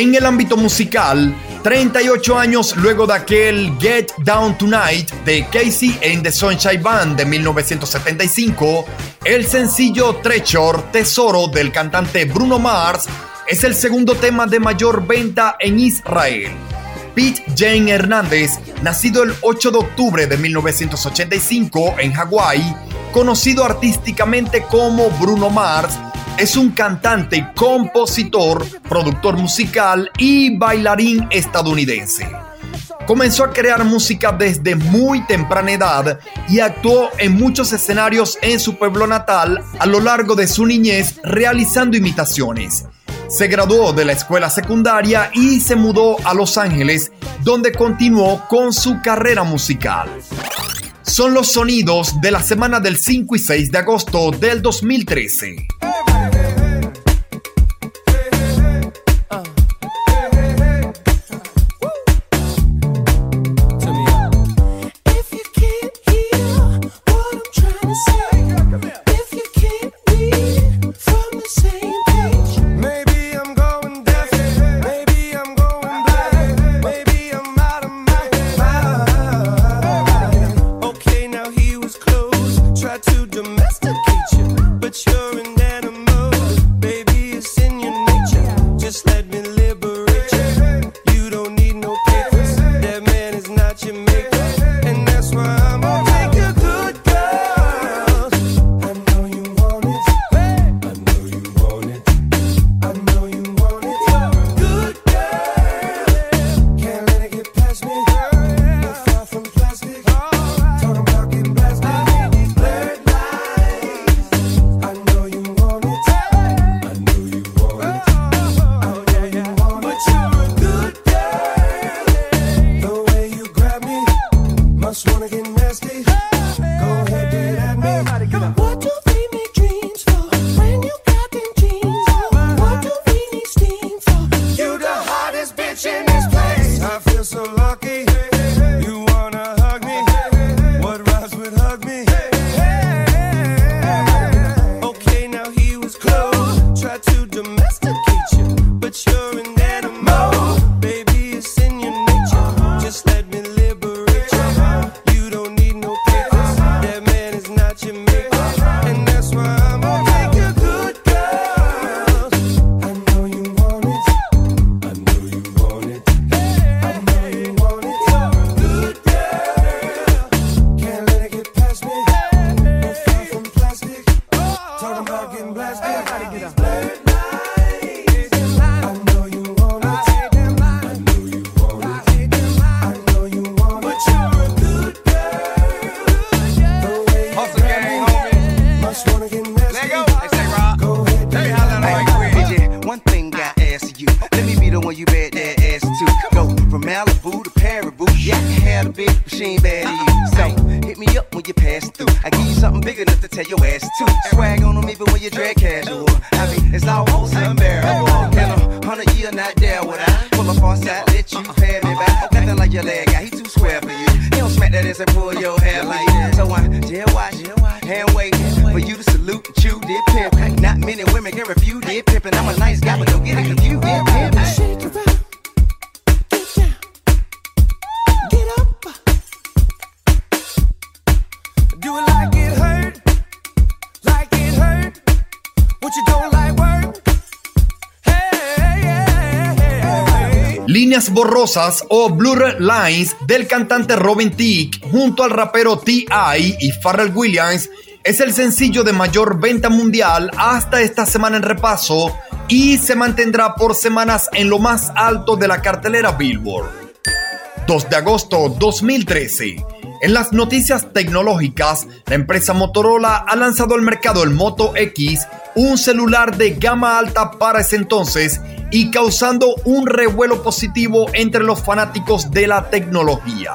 En el ámbito musical, 38 años luego de aquel Get Down Tonight de Casey and the Sunshine Band de 1975, el sencillo Treasure, Tesoro del cantante Bruno Mars, es el segundo tema de mayor venta en Israel. Pete Jane Hernández, nacido el 8 de octubre de 1985 en Hawái, conocido artísticamente como Bruno Mars, es un cantante, compositor, productor musical y bailarín estadounidense. Comenzó a crear música desde muy temprana edad y actuó en muchos escenarios en su pueblo natal a lo largo de su niñez realizando imitaciones. Se graduó de la escuela secundaria y se mudó a Los Ángeles, donde continuó con su carrera musical. Son los sonidos de la semana del 5 y 6 de agosto del 2013. Let you pay me back. Nothing like your leg guy, he too square for you. He don't smack that ass and pull your hair like that. So I jail watch, hand wait for you to salute and chew did pimp. Not many women can refuse did pimpin'. I'm a nice guy, but don't get it confused. Did pimp. Do it like it hurt, like it hurt. What you don't like Líneas borrosas o Blur Lines del cantante Robin Thicke junto al rapero T.I. y Pharrell Williams es el sencillo de mayor venta mundial hasta esta semana en repaso y se mantendrá por semanas en lo más alto de la cartelera Billboard. 2 de agosto 2013. En las noticias tecnológicas, la empresa Motorola ha lanzado al mercado el Moto X, un celular de gama alta para ese entonces y causando un revuelo positivo entre los fanáticos de la tecnología.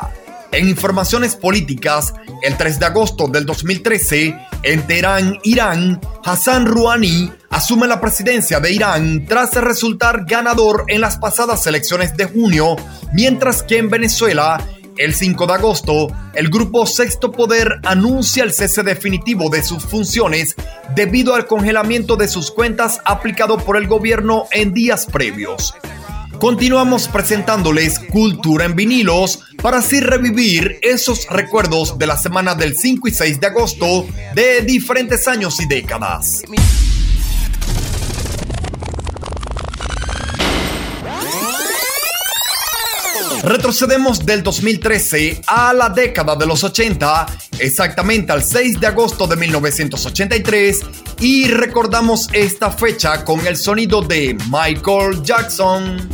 En informaciones políticas, el 3 de agosto del 2013, en Teherán, Irán, Hassan Rouhani asume la presidencia de Irán tras resultar ganador en las pasadas elecciones de junio, mientras que en Venezuela, el 5 de agosto, el grupo Sexto Poder anuncia el cese definitivo de sus funciones debido al congelamiento de sus cuentas aplicado por el gobierno en días previos. Continuamos presentándoles Cultura en vinilos para así revivir esos recuerdos de la semana del 5 y 6 de agosto de diferentes años y décadas. Retrocedemos del 2013 a la década de los 80, exactamente al 6 de agosto de 1983, y recordamos esta fecha con el sonido de Michael Jackson.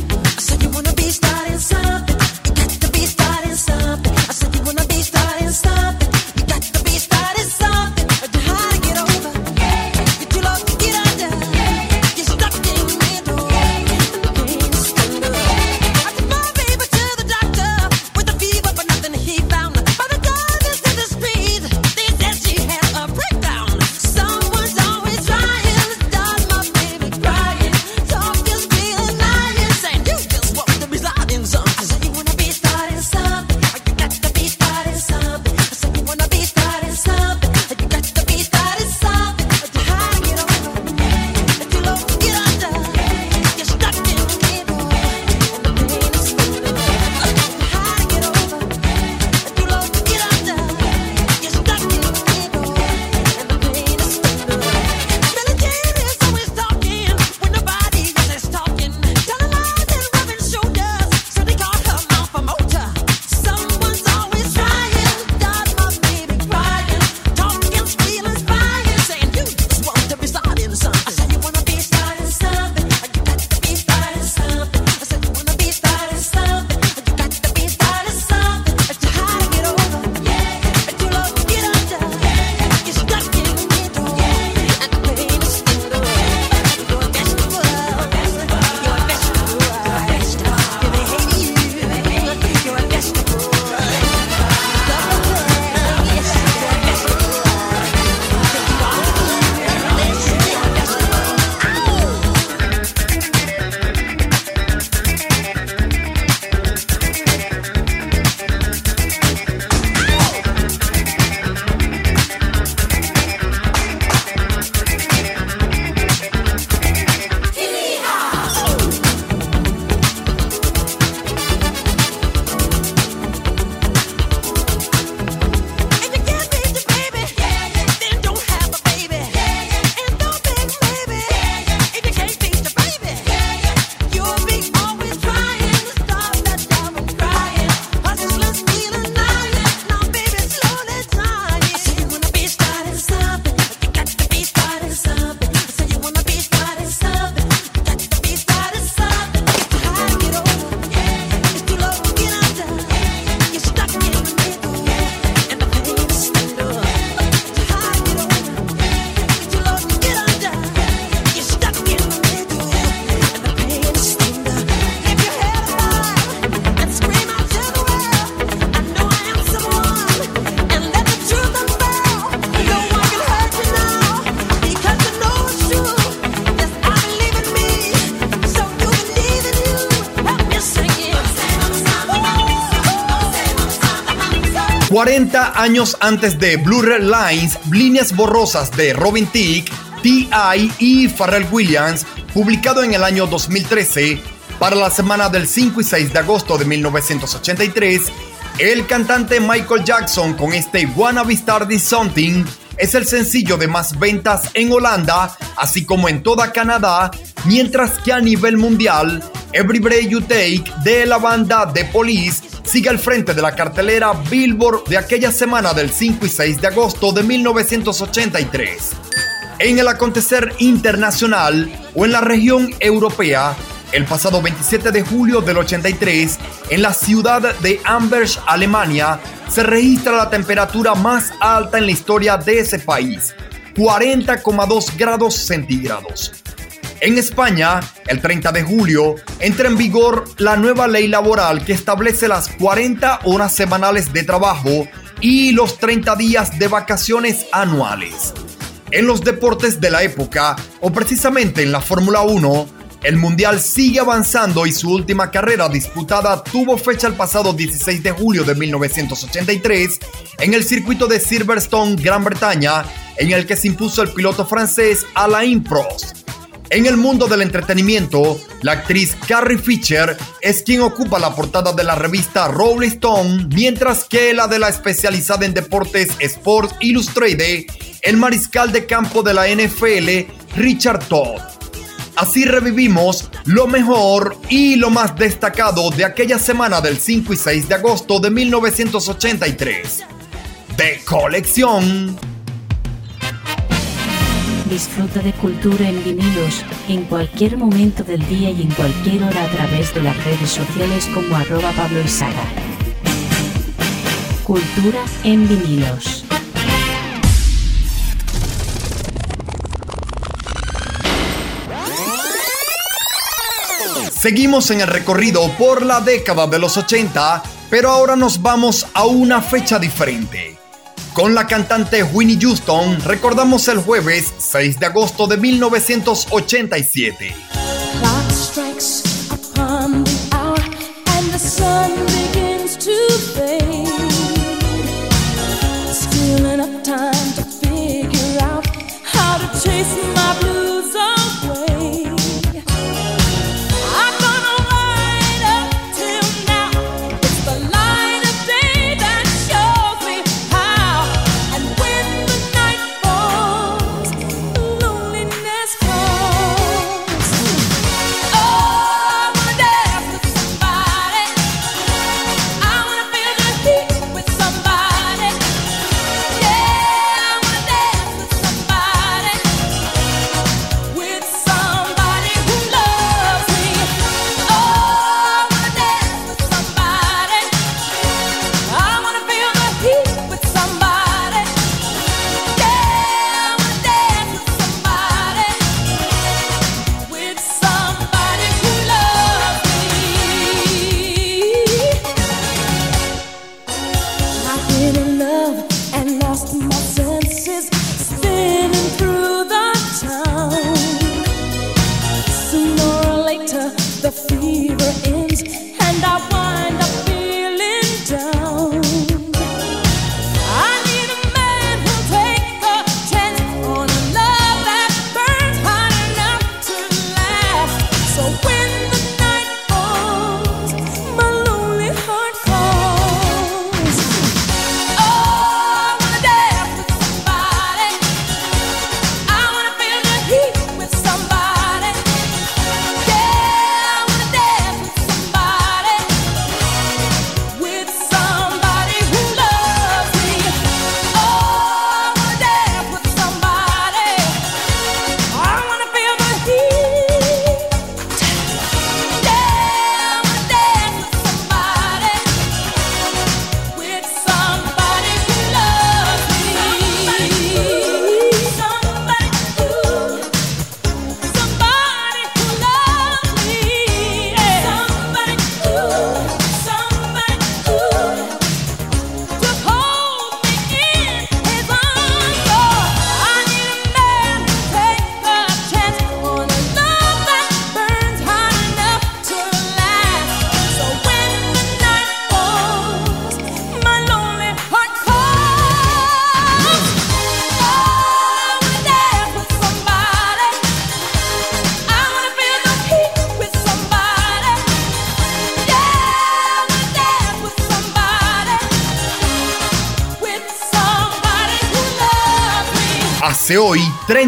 Años antes de Blue Red Lines, Líneas Borrosas de Robin Thicke, T.I. y Pharrell Williams, publicado en el año 2013, para la semana del 5 y 6 de agosto de 1983, el cantante Michael Jackson con este Wanna Be Started Something es el sencillo de más ventas en Holanda, así como en toda Canadá, mientras que a nivel mundial, Every Breath You Take de la banda The Police sigue al frente de la cartelera Billboard de aquella semana del 5 y 6 de agosto de 1983. En el acontecer internacional o en la región europea, el pasado 27 de julio del 83, en la ciudad de Amberg, Alemania, se registra la temperatura más alta en la historia de ese país, 40,2 grados centígrados. En España, el 30 de julio, entra en vigor la nueva ley laboral que establece las 40 horas semanales de trabajo y los 30 días de vacaciones anuales. En los deportes de la época, o precisamente en la Fórmula 1, el Mundial sigue avanzando y su última carrera disputada tuvo fecha el pasado 16 de julio de 1983 en el circuito de Silverstone, Gran Bretaña, en el que se impuso el piloto francés Alain Prost. En el mundo del entretenimiento, la actriz Carrie Fisher es quien ocupa la portada de la revista Rolling Stone, mientras que la de la especializada en deportes Sports Illustrated, el mariscal de campo de la NFL, Richard Todd. Así revivimos lo mejor y lo más destacado de aquella semana del 5 y 6 de agosto de 1983. De colección. Disfruta de cultura en vinilos en cualquier momento del día y en cualquier hora a través de las redes sociales como arroba Pablo Izaga. Cultura en vinilos. Seguimos en el recorrido por la década de los 80, pero ahora nos vamos a una fecha diferente. Con la cantante Winnie Houston recordamos el jueves 6 de agosto de 1987.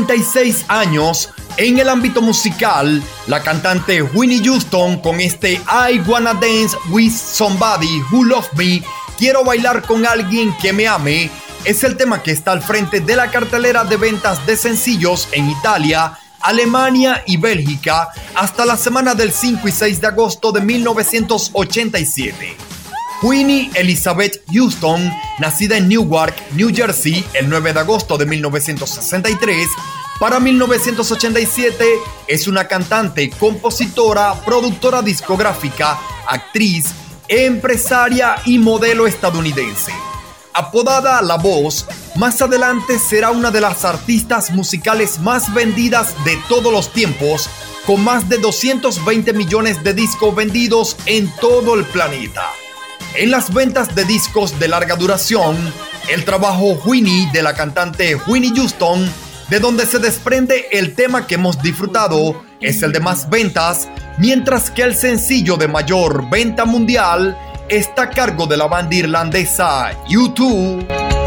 36 años, en el ámbito musical, la cantante Winnie Houston con este I Wanna Dance with Somebody Who Love Me, Quiero bailar con alguien que me ame, es el tema que está al frente de la cartelera de ventas de sencillos en Italia, Alemania y Bélgica hasta la semana del 5 y 6 de agosto de 1987. Winnie Elizabeth Houston, nacida en Newark, New Jersey, el 9 de agosto de 1963, para 1987 es una cantante, compositora, productora discográfica, actriz, empresaria y modelo estadounidense. Apodada La Voz, más adelante será una de las artistas musicales más vendidas de todos los tiempos, con más de 220 millones de discos vendidos en todo el planeta. En las ventas de discos de larga duración, el trabajo Winnie de la cantante Winnie Houston, de donde se desprende el tema que hemos disfrutado, es el de más ventas, mientras que el sencillo de mayor venta mundial está a cargo de la banda irlandesa U2.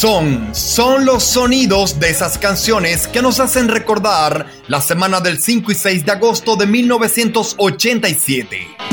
Son, son los sonidos de esas canciones que nos hacen recordar la semana del 5 y 6 de agosto de 1987.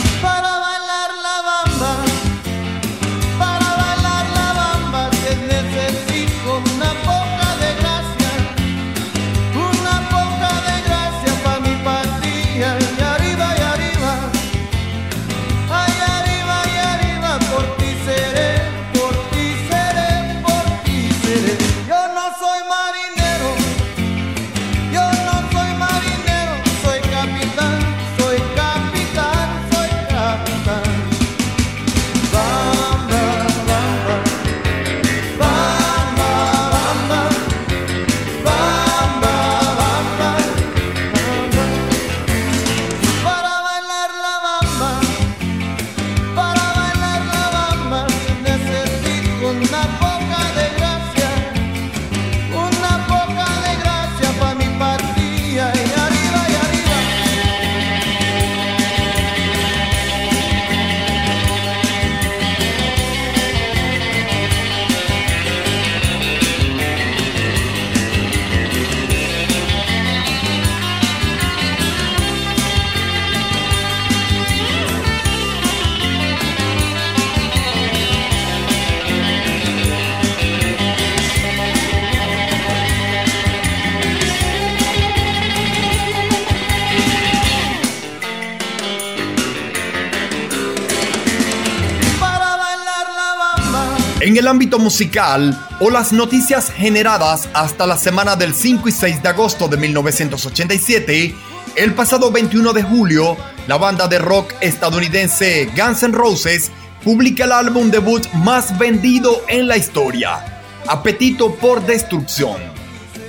El ámbito musical o las noticias generadas hasta la semana del 5 y 6 de agosto de 1987, el pasado 21 de julio, la banda de rock estadounidense Guns N' Roses publica el álbum debut más vendido en la historia, Apetito por Destrucción.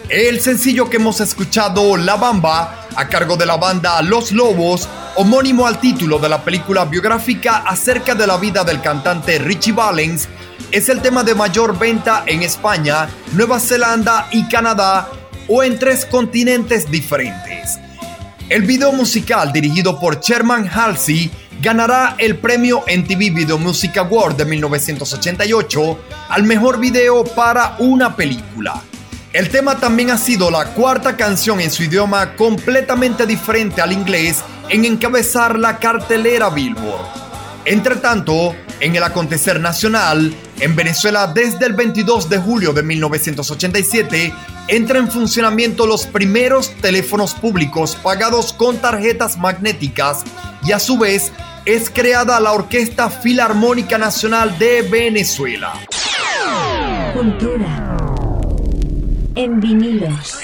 El sencillo que hemos escuchado, La Bamba, a cargo de la banda Los Lobos, homónimo al título de la película biográfica acerca de la vida del cantante Richie Valens, es el tema de mayor venta en España, Nueva Zelanda y Canadá o en tres continentes diferentes. El video musical dirigido por Sherman Halsey ganará el premio MTV Video Music Award de 1988 al mejor video para una película. El tema también ha sido la cuarta canción en su idioma completamente diferente al inglés en encabezar la cartelera Billboard. Entre tanto, en el acontecer nacional, en Venezuela desde el 22 de julio de 1987, entra en funcionamiento los primeros teléfonos públicos pagados con tarjetas magnéticas y a su vez es creada la Orquesta Filarmónica Nacional de Venezuela. Cultura. En vinilos.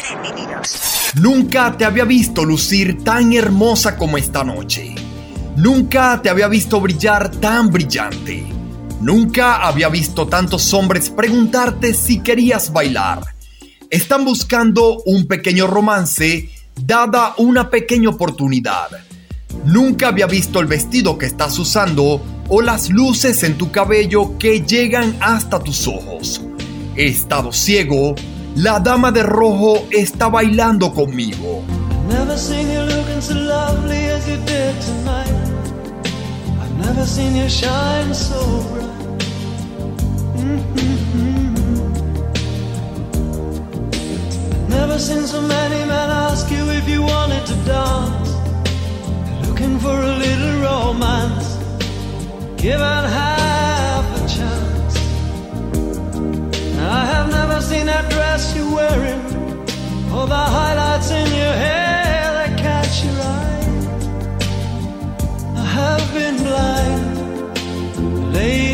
Nunca te había visto lucir tan hermosa como esta noche. Nunca te había visto brillar tan brillante. Nunca había visto tantos hombres preguntarte si querías bailar. Están buscando un pequeño romance dada una pequeña oportunidad. Nunca había visto el vestido que estás usando o las luces en tu cabello que llegan hasta tus ojos. He estado ciego, la dama de rojo está bailando conmigo. Never seen you looking so lovely as you did tonight. I've never seen you shine so bright. Mm-hmm. Never seen so many men ask you if you wanted to dance. Looking for a little romance. Given half I have never seen that dress you're wearing. All the highlights in your hair that catch your eye. I have been blind, lady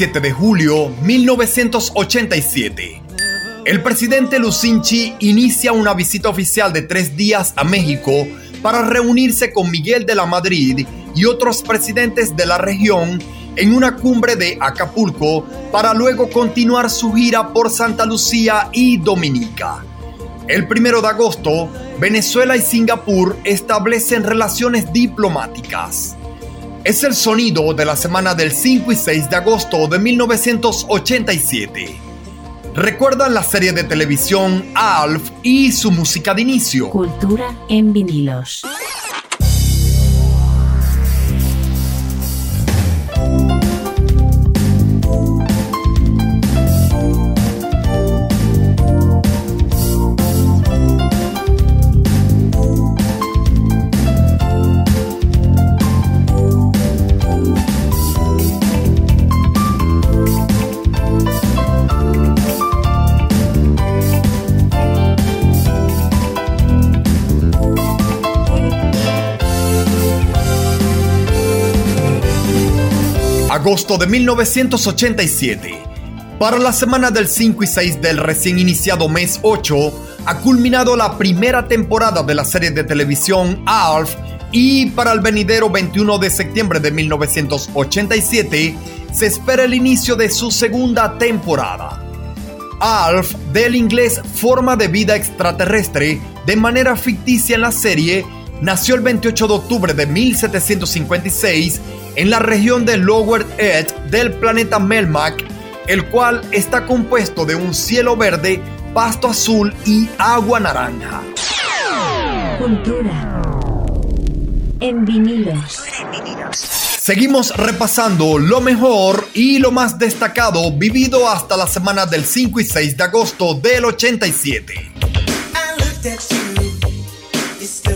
de julio 1987. El presidente Lucinchi inicia una visita oficial de tres días a México para reunirse con Miguel de la Madrid y otros presidentes de la región en una cumbre de Acapulco para luego continuar su gira por Santa Lucía y Dominica. El primero de agosto, Venezuela y Singapur establecen relaciones diplomáticas. Es el sonido de la semana del 5 y 6 de agosto de 1987. ¿Recuerdan la serie de televisión Alf y su música de inicio? Cultura en vinilos. Agosto de 1987. Para la semana del 5 y 6 del recién iniciado mes 8, ha culminado la primera temporada de la serie de televisión Alf y para el venidero 21 de septiembre de 1987 se espera el inicio de su segunda temporada. Alf, del inglés forma de vida extraterrestre, de manera ficticia en la serie, nació el 28 de octubre de 1756 en la región de Lower Earth del planeta Melmac, el cual está compuesto de un cielo verde, pasto azul y agua naranja. Cultura en vinilos. Seguimos repasando lo mejor y lo más destacado vivido hasta la semana del 5 y 6 de agosto del 87. I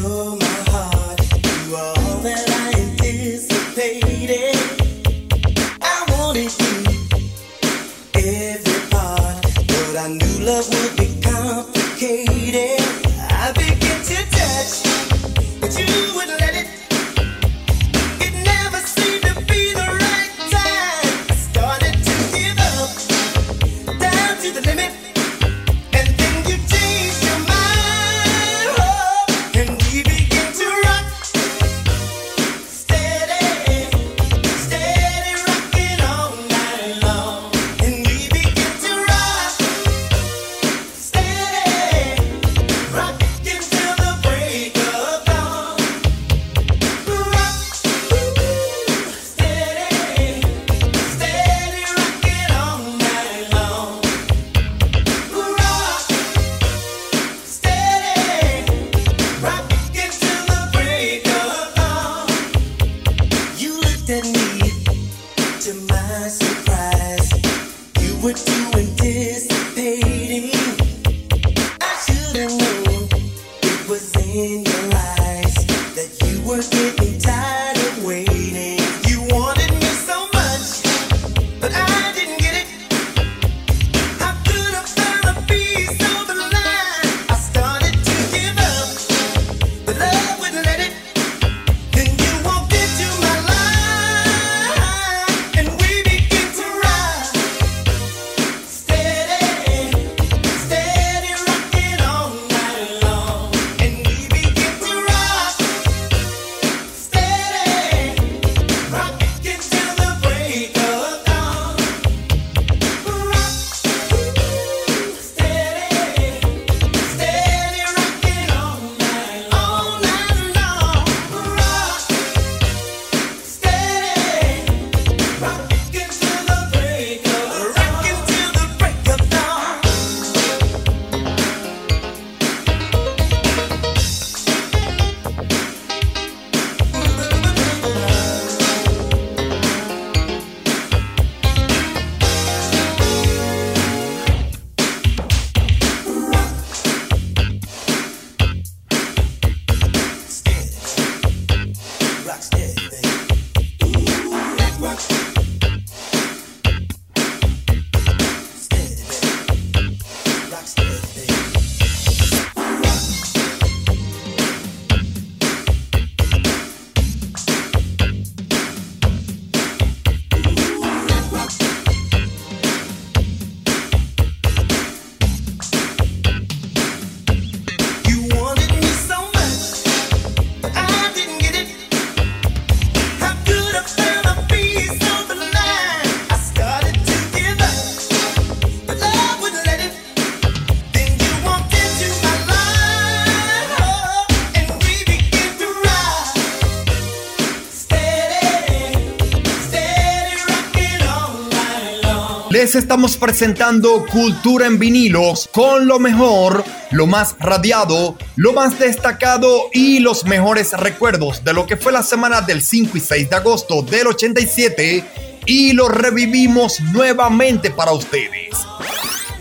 Estamos presentando Cultura en vinilos con lo mejor, lo más radiado, lo más destacado y los mejores recuerdos de lo que fue la semana del 5 y 6 de agosto del 87 y lo revivimos nuevamente para ustedes.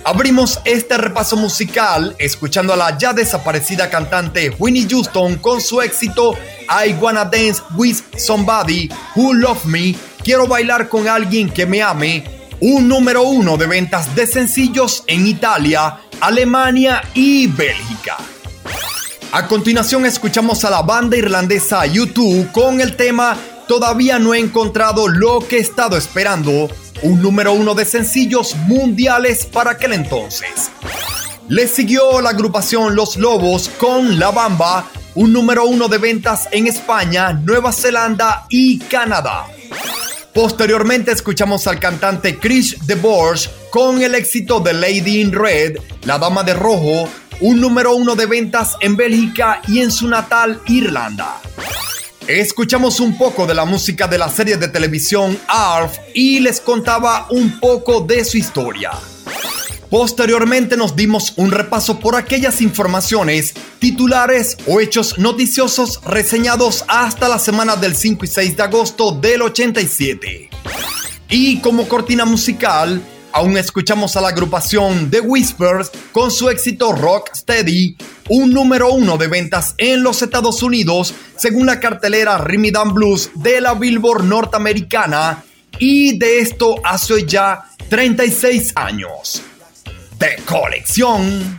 Abrimos este repaso musical escuchando a la ya desaparecida cantante Winnie Houston con su éxito I Wanna Dance with Somebody Who Love Me. Quiero bailar con alguien que me ame. Un número uno de ventas de sencillos en Italia, Alemania y Bélgica. A continuación escuchamos a la banda irlandesa U2 con el tema Todavía no he encontrado lo que he estado esperando un número uno de sencillos mundiales para aquel entonces. Le siguió la agrupación Los Lobos con La Bamba, un número uno de ventas en España, Nueva Zelanda y Canadá. Posteriormente escuchamos al cantante Chris DeBorge con el éxito de Lady in Red, La Dama de Rojo, un número uno de ventas en Bélgica y en su natal Irlanda. Escuchamos un poco de la música de la serie de televisión ARF y les contaba un poco de su historia. Posteriormente nos dimos un repaso por aquellas informaciones, titulares o hechos noticiosos reseñados hasta la semana del 5 y 6 de agosto del 87. Y como cortina musical, aún escuchamos a la agrupación The Whispers con su éxito Rock Steady, un número uno de ventas en los Estados Unidos según la cartelera Rhythm Blues de la Billboard norteamericana y de esto hace ya 36 años. Colección.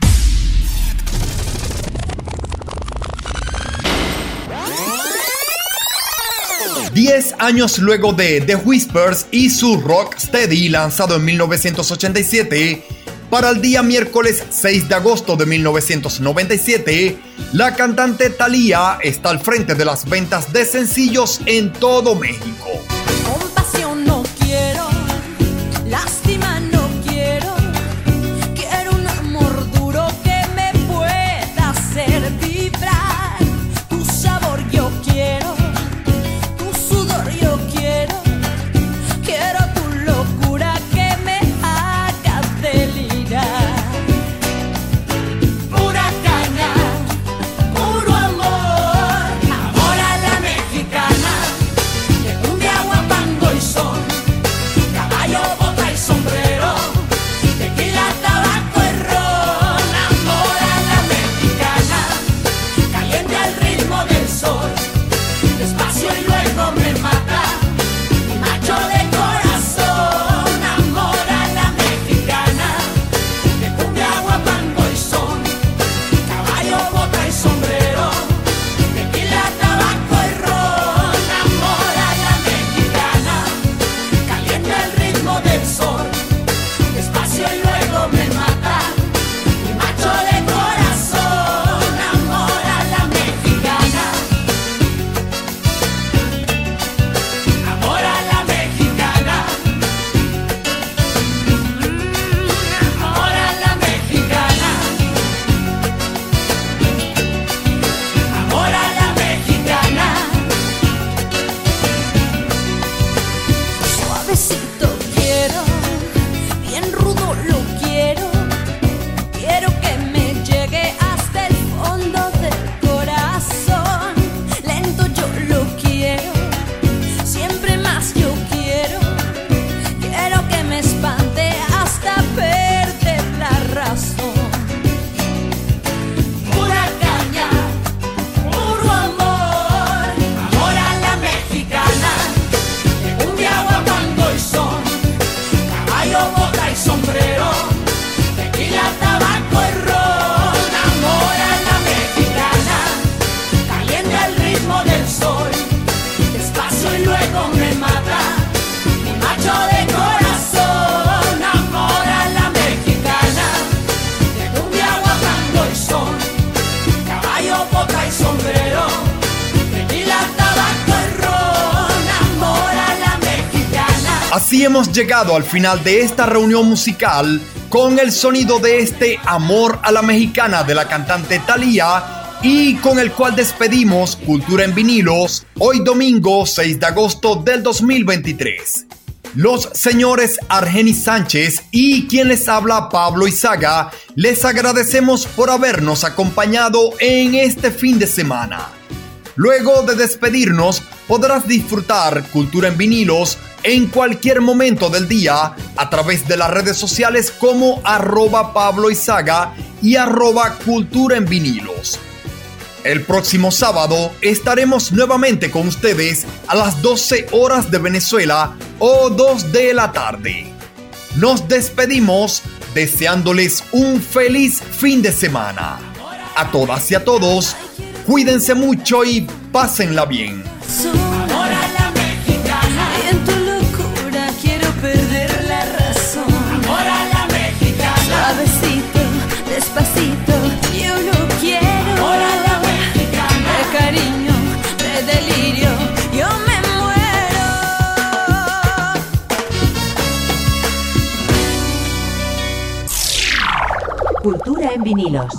10 años luego de The Whispers y su Rock Steady lanzado en 1987, para el día miércoles 6 de agosto de 1997, la cantante Thalía está al frente de las ventas de sencillos en todo México. Hemos llegado al final de esta reunión musical con el sonido de este Amor a la Mexicana de la cantante Thalía y con el cual despedimos Cultura en vinilos hoy domingo 6 de agosto del 2023. Los señores Argenis Sánchez y quien les habla Pablo Izaga, les agradecemos por habernos acompañado en este fin de semana. Luego de despedirnos, podrás disfrutar Cultura en vinilos en cualquier momento del día a través de las redes sociales como arroba Pablo Izaga y arroba Cultura en vinilos. El próximo sábado estaremos nuevamente con ustedes a las 12 horas de Venezuela o 2 de la tarde. Nos despedimos deseándoles un feliz fin de semana. A todas y a todos, cuídense mucho y pásenla bien. Despacito, yo lo quiero. Amor a la mexicana. De cariño, de delirio, yo me muero. Cultura en vinilos.